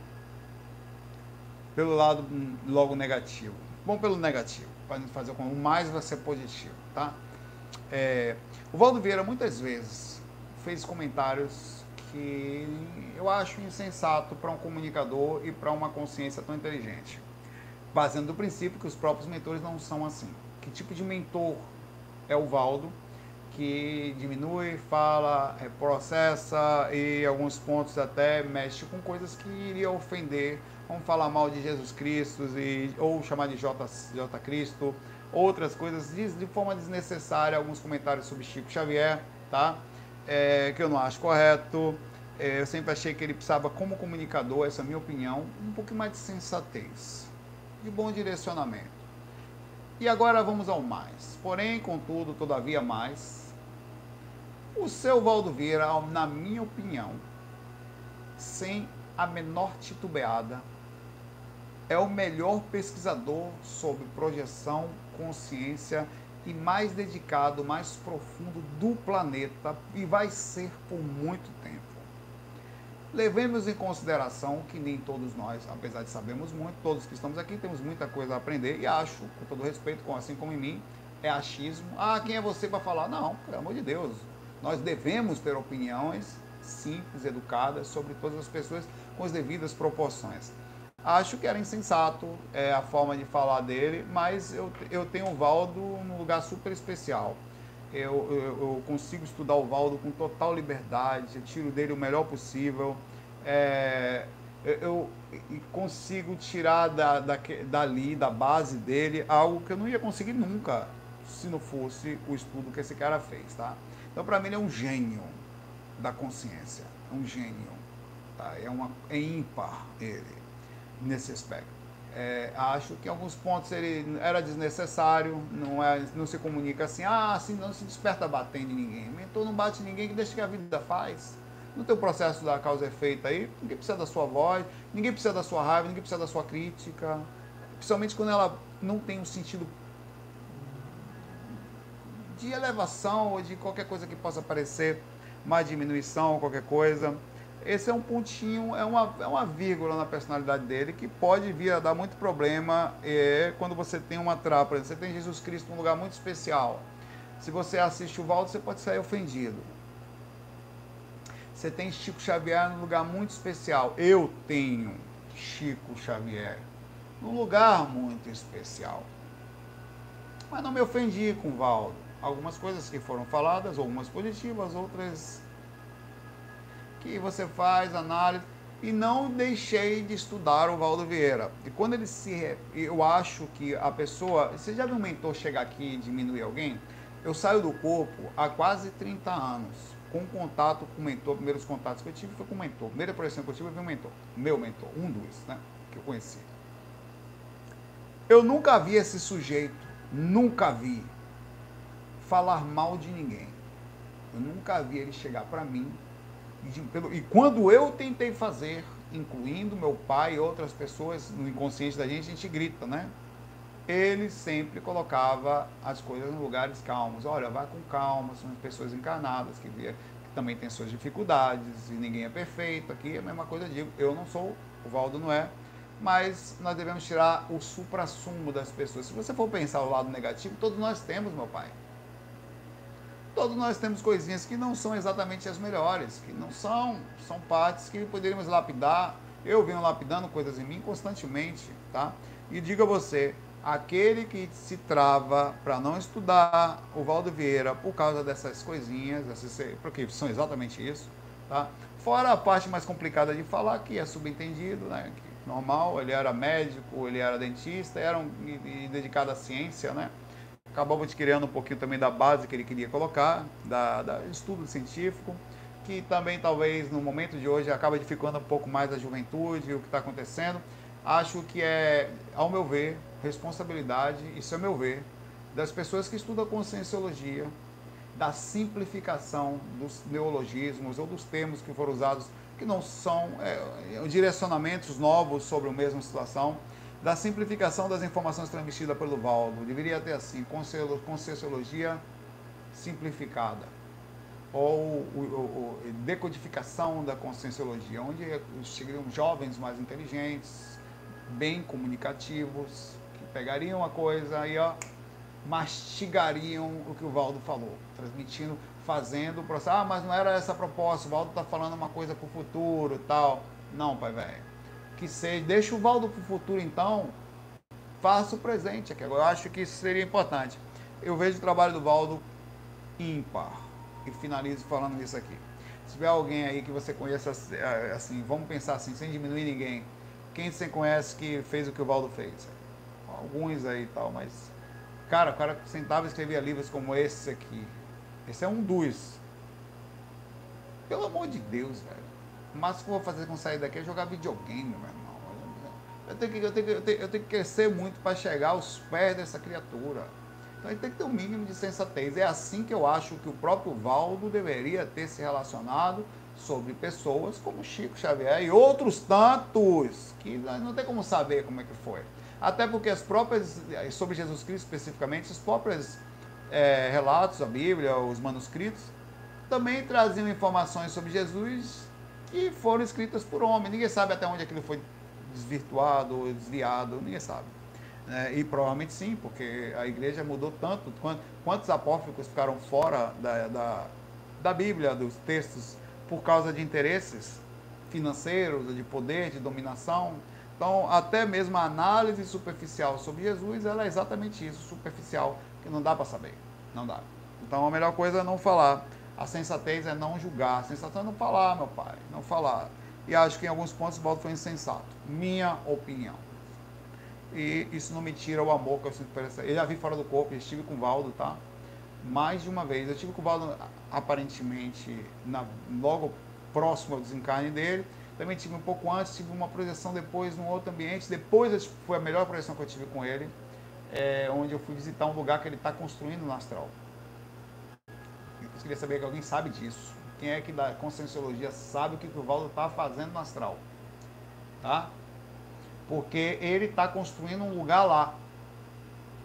pelo lado logo negativo. Vamos pelo negativo, para fazer com o mais vai ser positivo, tá? É, o Valdo Vieira muitas vezes fez comentários que eu acho insensato para um comunicador e para uma consciência tão inteligente, baseando no princípio que os próprios mentores não são assim. Que tipo de mentor é o Valdo? que diminui, fala, é, processa e alguns pontos até mexe com coisas que iriam ofender, vamos falar mal de Jesus Cristo e, ou chamar de J, J Cristo, outras coisas de, de forma desnecessária, alguns comentários sobre Chico Xavier, tá? É, que eu não acho correto. É, eu sempre achei que ele precisava, como comunicador, essa é a minha opinião, um pouco mais de sensatez, de bom direcionamento. E agora vamos ao mais. Porém, contudo, todavia mais, o seu Valdo Vieira, na minha opinião, sem a menor titubeada, é o melhor pesquisador sobre projeção, consciência e mais dedicado, mais profundo do planeta e vai ser por muito tempo. Levemos em consideração que nem todos nós, apesar de sabermos muito, todos que estamos aqui temos muita coisa a aprender e acho, com todo respeito, assim como em mim, é achismo. Ah, quem é você para falar? Não, pelo amor de Deus, nós devemos ter opiniões simples, educadas sobre todas as pessoas com as devidas proporções. Acho que era insensato é, a forma de falar dele, mas eu, eu tenho o Valdo num lugar super especial. Eu, eu, eu, consigo estudar o Valdo com total liberdade, eu tiro dele o melhor possível. É, eu, eu, consigo tirar da, da, dali, da base dele, algo que eu não ia conseguir nunca se não fosse o estudo que esse cara fez, tá? Então, para mim, ele é um gênio da consciência. É um gênio. Tá? É, uma, é ímpar ele, nesse aspecto. É, acho que em alguns pontos ele era desnecessário, não, é, não se comunica assim, ah, assim não se desperta batendo em ninguém. Mentor não bate ninguém, que deixa que a vida faz. No teu processo da causa efeito aí, ninguém precisa da sua voz, ninguém precisa da sua raiva, ninguém precisa da sua crítica. Principalmente quando ela não tem um sentido de elevação ou de qualquer coisa que possa parecer uma diminuição ou qualquer coisa. Esse é um pontinho, é uma, é uma vírgula na personalidade dele que pode vir a dar muito problema é, quando você tem uma trapa. Você tem Jesus Cristo num lugar muito especial. Se você assiste o Valdo, você pode sair ofendido. Você tem Chico Xavier num lugar muito especial. Eu tenho Chico Xavier num lugar muito especial. Mas não me ofendi com o Valdo algumas coisas que foram faladas, algumas positivas, outras que você faz análise e não deixei de estudar o Valdo Vieira. E quando ele se eu acho que a pessoa, você já viu um mentor chegar aqui e diminuir alguém? Eu saio do corpo há quase 30 anos, com contato com o mentor, primeiros contatos que eu tive foi com o mentor. Primeira projeção que eu tive foi um mentor, meu mentor, um dos, né, que eu conheci. Eu nunca vi esse sujeito, nunca vi falar mal de ninguém. Eu nunca vi ele chegar para mim. E, quando eu tentei fazer, incluindo meu pai e outras pessoas no inconsciente da gente, a gente grita, né? Ele sempre colocava as coisas em lugares calmos. Olha, vai com calma, são pessoas encarnadas que, que também têm suas dificuldades e ninguém é perfeito. Aqui é a mesma coisa, eu digo, eu não sou, o Valdo não é, mas nós devemos tirar o supra-sumo das pessoas. Se você for pensar o lado negativo, todos nós temos, meu pai todos nós temos coisinhas que não são exatamente as melhores, que não são, são partes que poderíamos lapidar. Eu venho lapidando coisas em mim constantemente, tá? E diga você, aquele que se trava para não estudar o Valdo Vieira por causa dessas coisinhas, porque são exatamente isso, tá? Fora a parte mais complicada de falar, que é subentendido, né? Que normal, ele era médico, ele era dentista, era um, e, e dedicado à ciência, né? Acabamos adquirindo um pouquinho também da base que ele queria colocar, da, da estudo científico, que também talvez no momento de hoje acaba dificultando um pouco mais a juventude, o que está acontecendo. Acho que é, ao meu ver, responsabilidade, isso é meu ver, das pessoas que estudam conscienciologia, da simplificação dos neologismos ou dos termos que foram usados que não são é, direcionamentos novos sobre a mesma situação, da simplificação das informações transmitidas pelo Valdo. Deveria ter assim, conscienciologia simplificada, ou o, o, decodificação da conscienciologia, onde chegariam jovens mais inteligentes, bem comunicativos, que pegariam a coisa e ó, mastigariam o que o Valdo falou, transmitindo, fazendo o processo. Ah, mas não era essa a proposta, o Valdo está falando uma coisa para o futuro tal. Não, pai velho. Que seja, deixa o Valdo para o futuro então, faça o presente aqui. Agora, eu acho que isso seria importante. Eu vejo o trabalho do Valdo ímpar. E finalizo falando isso aqui. Se tiver alguém aí que você conheça, assim, vamos pensar assim, sem diminuir ninguém. Quem você conhece que fez o que o Valdo fez? Alguns aí e tal, mas Cara, o cara sentava e escrevia livros como esse aqui. Esse é um dos. Pelo amor de Deus, velho. Mas o que eu vou fazer com sair daqui é jogar videogame, meu irmão. Eu tenho que, eu tenho que, eu tenho, eu tenho que crescer muito para chegar aos pés dessa criatura. Então ele tem que ter um mínimo de sensatez. É assim que eu acho que o próprio Valdo deveria ter se relacionado sobre pessoas como Chico Xavier e outros tantos que não tem como saber como é que foi. Até porque as próprias, sobre Jesus Cristo especificamente, os próprios é, relatos, a Bíblia, os manuscritos, também traziam informações sobre Jesus que foram escritas por homem. Ninguém sabe até onde aquilo foi desvirtuado ou desviado, ninguém sabe. É, e provavelmente sim, porque a igreja mudou tanto. Quantos apócrifos ficaram fora da, da, da Bíblia, dos textos, por causa de interesses financeiros, de poder, de dominação? Então, até mesmo a análise superficial sobre Jesus, ela é exatamente isso, superficial, que não dá para saber. Não dá. Então, a melhor coisa é não falar. A sensatez é não julgar. A sensação é não falar, meu pai. Não falar. E acho que em alguns pontos o Valdo foi insensato. Minha opinião. E isso não me tira o amor que eu sinto por essa. Eu já vi fora do corpo, estive com o Valdo, tá? Mais de uma vez. Eu estive com o Valdo aparentemente na, logo próximo ao desencarne dele também tive um pouco antes, tive uma projeção depois num outro ambiente. Depois foi a melhor projeção que eu tive com ele, é, onde eu fui visitar um lugar que ele está construindo no astral. Queria saber que alguém sabe disso. Quem é que da Conscienciologia sabe o que o Valdo está fazendo no astral? Tá? Porque ele está construindo um lugar lá.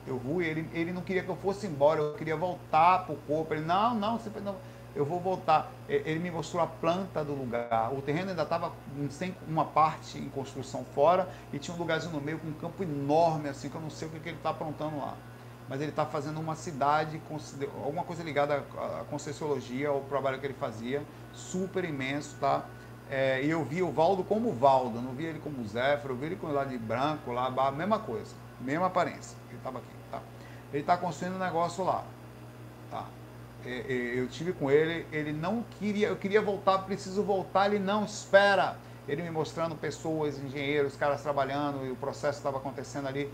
Eu vou, ele, ele não queria que eu fosse embora, eu queria voltar para o corpo. Ele, não, não, você não eu vou voltar. Ele me mostrou a planta do lugar. O terreno ainda estava sem uma parte em construção fora e tinha um lugarzinho no meio com um campo enorme, assim, que eu não sei o que, que ele está aprontando lá. Mas ele está fazendo uma cidade, alguma coisa ligada à Conscienciologia, ao trabalho que ele fazia, super imenso, tá? É, e eu vi o Valdo como Valdo, não vi ele como Zéfiro, eu vi ele com lá de branco, lá, a mesma coisa, mesma aparência. Ele estava aqui, tá? Ele está construindo um negócio lá, tá? É, é, eu tive com ele, ele não queria, eu queria voltar, preciso voltar, ele não espera. Ele me mostrando pessoas, engenheiros, caras trabalhando e o processo estava acontecendo ali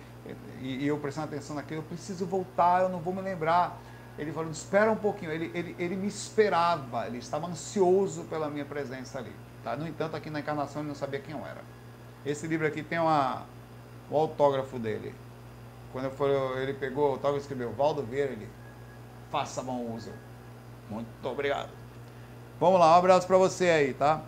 e, e, eu prestando atenção naquilo, eu preciso voltar, eu não vou me lembrar. Ele falou, espera um pouquinho. Ele, ele, ele me esperava, ele estava ansioso pela minha presença ali. Tá? No entanto, aqui na encarnação ele não sabia quem eu era. Esse livro aqui tem uma, o autógrafo dele. Quando eu for, ele pegou o autógrafo e escreveu Valdo Vieira, ele faça bom uso. Muito obrigado. Vamos lá, um abraço para você aí, tá?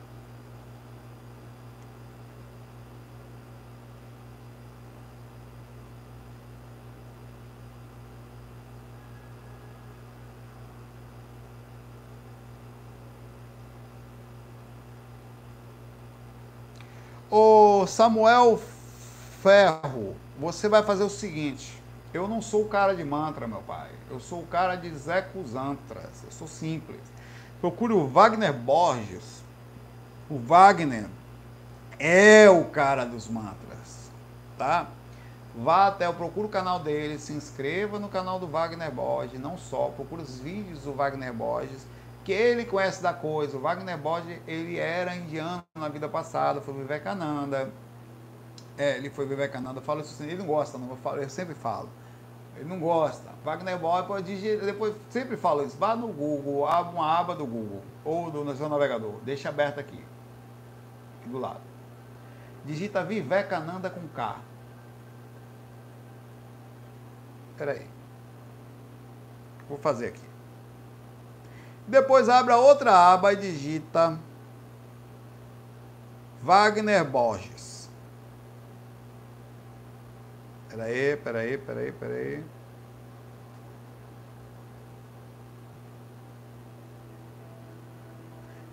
O Samuel Ferro, você vai fazer o seguinte. Eu não sou o cara de mantra, meu pai. Eu sou o cara de Zecusantras. Eu sou simples. Procure o Wagner Borges. O Wagner é o cara dos mantras, tá? Vá até, eu procuro o canal dele, se inscreva no canal do Wagner Borges, não só, procure os vídeos do Wagner Borges, que ele conhece da coisa. O Wagner Borges, ele era indiano na vida passada, foi Vivekananda. É, ele foi Vivekananda, fala isso, assim, ele não gosta, não, eu, falo, eu sempre falo. Ele não gosta. Wagner Borges digitar, depois sempre falo isso. Vá no Google, abre uma aba do Google ou do no seu navegador. Deixa aberto aqui. Aqui do lado. Digita Vivekananda com K. Espera aí. Vou fazer aqui. Depois abre a outra aba e digita Wagner Borges. Peraí, peraí, peraí, peraí.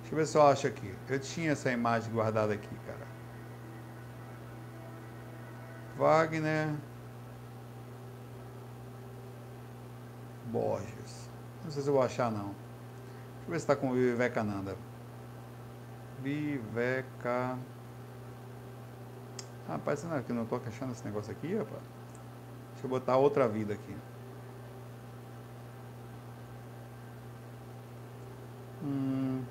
Deixa eu ver se eu acho aqui. Eu tinha essa imagem guardada aqui, cara. Wagner Borges. Não sei se eu vou achar, não. Deixa eu ver se está com o Vivekananda. Viveca. Rapaz, é que não estou achando esse negócio aqui, rapaz? Deixa eu botar outra vida aqui. Hum.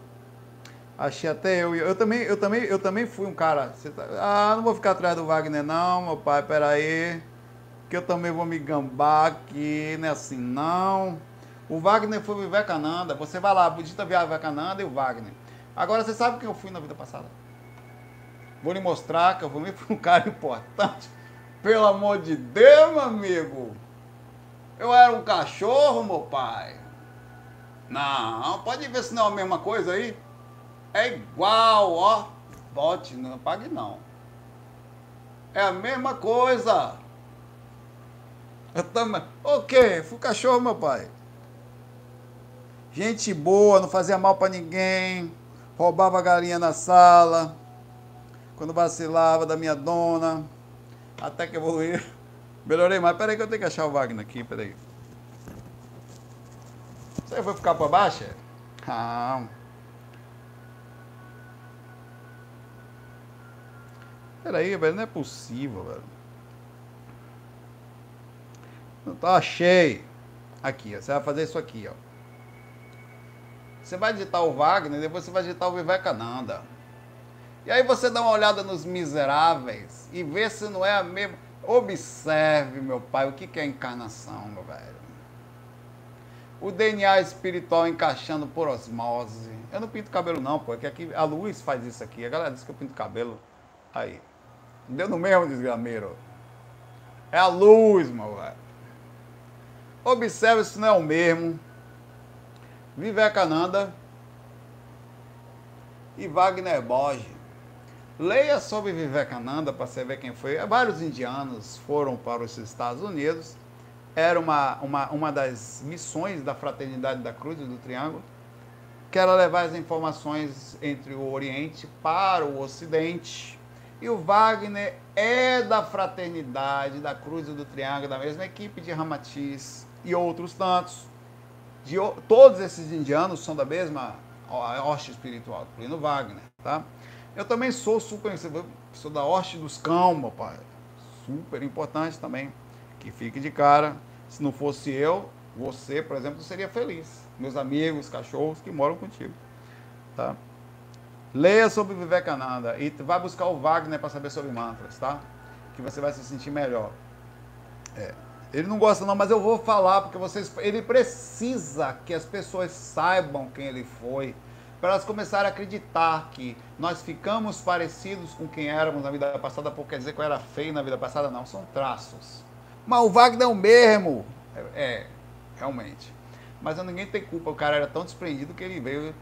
Achei até eu. Eu também, eu também, eu também fui um cara. Tá, ah, não vou ficar atrás do Wagner, não, meu pai, peraí. Que eu também vou me gambar aqui, não é assim não. O Wagner foi o Vivekananda. Você vai lá, budita Vivekananda e o Wagner. Agora você sabe quem eu fui na vida passada? Vou lhe mostrar que eu fui um cara importante. Pelo amor de Deus, meu amigo. Eu era um cachorro, meu pai. Não, pode ver se não é a mesma coisa aí. É igual, ó. Bote, não pague não. É a mesma coisa. Eu também. O quê? Fui cachorro, meu pai. Gente boa, não fazia mal para ninguém. Roubava galinha na sala. Quando vacilava da minha dona. Até que evoluí. Melhorei mais. Peraí que eu tenho que achar o Wagner aqui, peraí. Você vai ficar para baixo? Calma. Peraí, velho, não é possível, velho. Não tá, achei. Aqui, ó, você vai fazer isso aqui, ó. Você vai digitar o Wagner, depois você vai digitar o Vivekananda. E aí você dá uma olhada nos miseráveis e vê se não é a mesma. Observe, meu pai, o que é encarnação, meu velho. O DNA espiritual encaixando por osmose. Eu não pinto cabelo não, pô, é que aqui a luz faz isso aqui. A galera diz que eu pinto cabelo. Aí. Deu no mesmo desgrameiro. É a luz, meu velho. Observe se não é o mesmo. Vivekananda e Wagner Borges. Leia sobre Vivekananda para você ver quem foi. Vários indianos foram para os Estados Unidos. Era uma, uma, uma das missões da Fraternidade da Cruz e do Triângulo, que era levar as informações entre o Oriente para o Ocidente. E o Wagner é da Fraternidade da Cruz e do Triângulo, da mesma equipe de Ramatiz e outros tantos. De, todos esses indianos são da mesma hoste espiritual, incluindo Wagner, tá? Eu também sou super, sou da hoste dos cão, meu pai. Super importante também, que fique de cara. Se não fosse eu, você, por exemplo, seria feliz. Meus amigos, cachorros que moram contigo, tá? Leia sobre Vivekananda e vai buscar o Wagner para saber sobre mantras, tá? Que você vai se sentir melhor. É. Ele não gosta não, mas eu vou falar porque vocês, ele precisa que as pessoas saibam quem ele foi, para elas começarem a acreditar que nós ficamos parecidos com quem éramos na vida passada, por quer dizer que eu era feio na vida passada, não, são traços. Mas o Wagner é o mesmo. É, é realmente. Mas ninguém tem culpa, o cara era tão desprendido que ele veio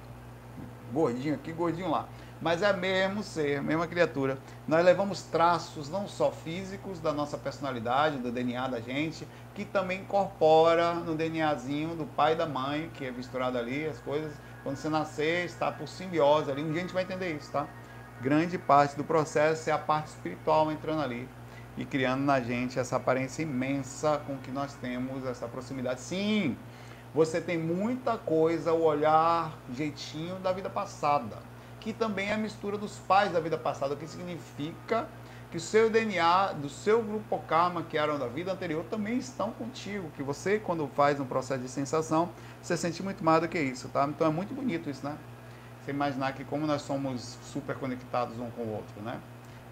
gordinho aqui, gordinho lá. Mas é mesmo ser, mesma criatura. Nós levamos traços não só físicos da nossa personalidade, do DNA da gente, que também incorpora no DNAzinho do pai e da mãe, que é misturado ali, as coisas. Quando você nascer, está por simbiose ali. Um dia a gente vai entender isso, tá? Grande parte do processo é a parte espiritual entrando ali e criando na gente essa aparência imensa com que nós temos essa proximidade. Sim, você tem muita coisa, o olhar, jeitinho da vida passada, que também é a mistura dos pais da vida passada, o que significa que o seu DNA, do seu grupo karma, que eram da vida anterior, também estão contigo, que você, quando faz um processo de sensação, você sente muito mais do que isso, tá? Então é muito bonito isso, né? Você imaginar que como nós somos super conectados um com o outro, né?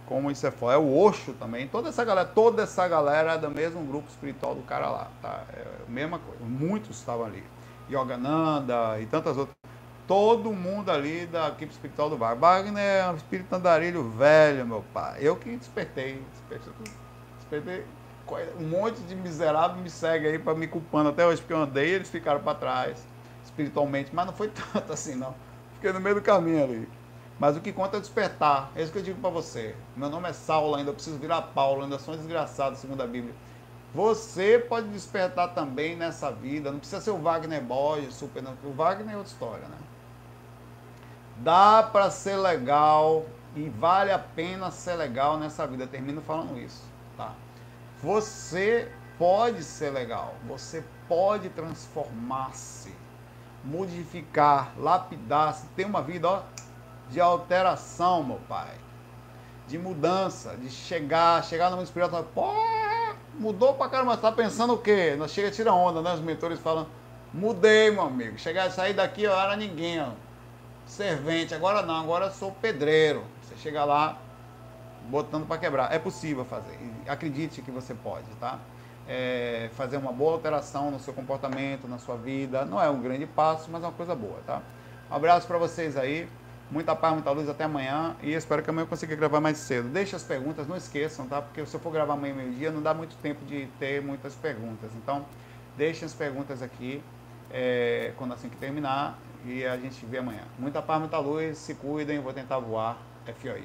como isso é foda. É o Osho também, toda essa galera, toda essa galera é do mesmo grupo espiritual do cara lá, tá? É a mesma coisa, muitos estavam ali. Yogananda e tantas outras. Todo mundo ali da equipe espiritual do Wagner. Wagner é um espírito andarilho velho, meu pai. Eu que despertei. Despertei, despertei um monte de miserável me segue aí para me culpando até hoje, porque eu andei eles ficaram para trás, espiritualmente, mas não foi tanto assim, não. Fiquei no meio do caminho ali. Mas o que conta é despertar. É isso que eu digo para você. Meu nome é Saulo, ainda preciso virar Paulo, ainda sou um desgraçado, segundo a Bíblia. Você pode despertar também nessa vida. Não precisa ser o Wagner Borges, super. Não. O Wagner é outra história, né? Dá para ser legal e vale a pena ser legal nessa vida. Eu termino falando isso, tá? Você pode ser legal. Você pode transformar-se, modificar, lapidar-se, ter uma vida ó, de alteração, meu pai. De mudança, de chegar, chegar no mundo espiritual, pô, mudou pra caramba, tá pensando o quê? Nós chega tira onda, né? Os mentores falam, mudei, meu amigo. Chegar, sair daqui, eu era ninguém, ó. Servente, agora não, agora eu sou pedreiro. Você chega lá, botando para quebrar. É possível fazer. Acredite que você pode, tá? É, fazer uma boa alteração no seu comportamento, na sua vida. Não é um grande passo, mas é uma coisa boa, tá? Um abraço para vocês aí. Muita paz, muita luz até amanhã e espero que amanhã eu consiga gravar mais cedo. Deixe as perguntas, não esqueçam, tá? Porque se eu for gravar amanhã meio-dia, não dá muito tempo de ter muitas perguntas. Então, deixem as perguntas aqui é, quando assim que terminar e a gente vê amanhã. Muita paz, muita luz, se cuidem, vou tentar voar. FOI.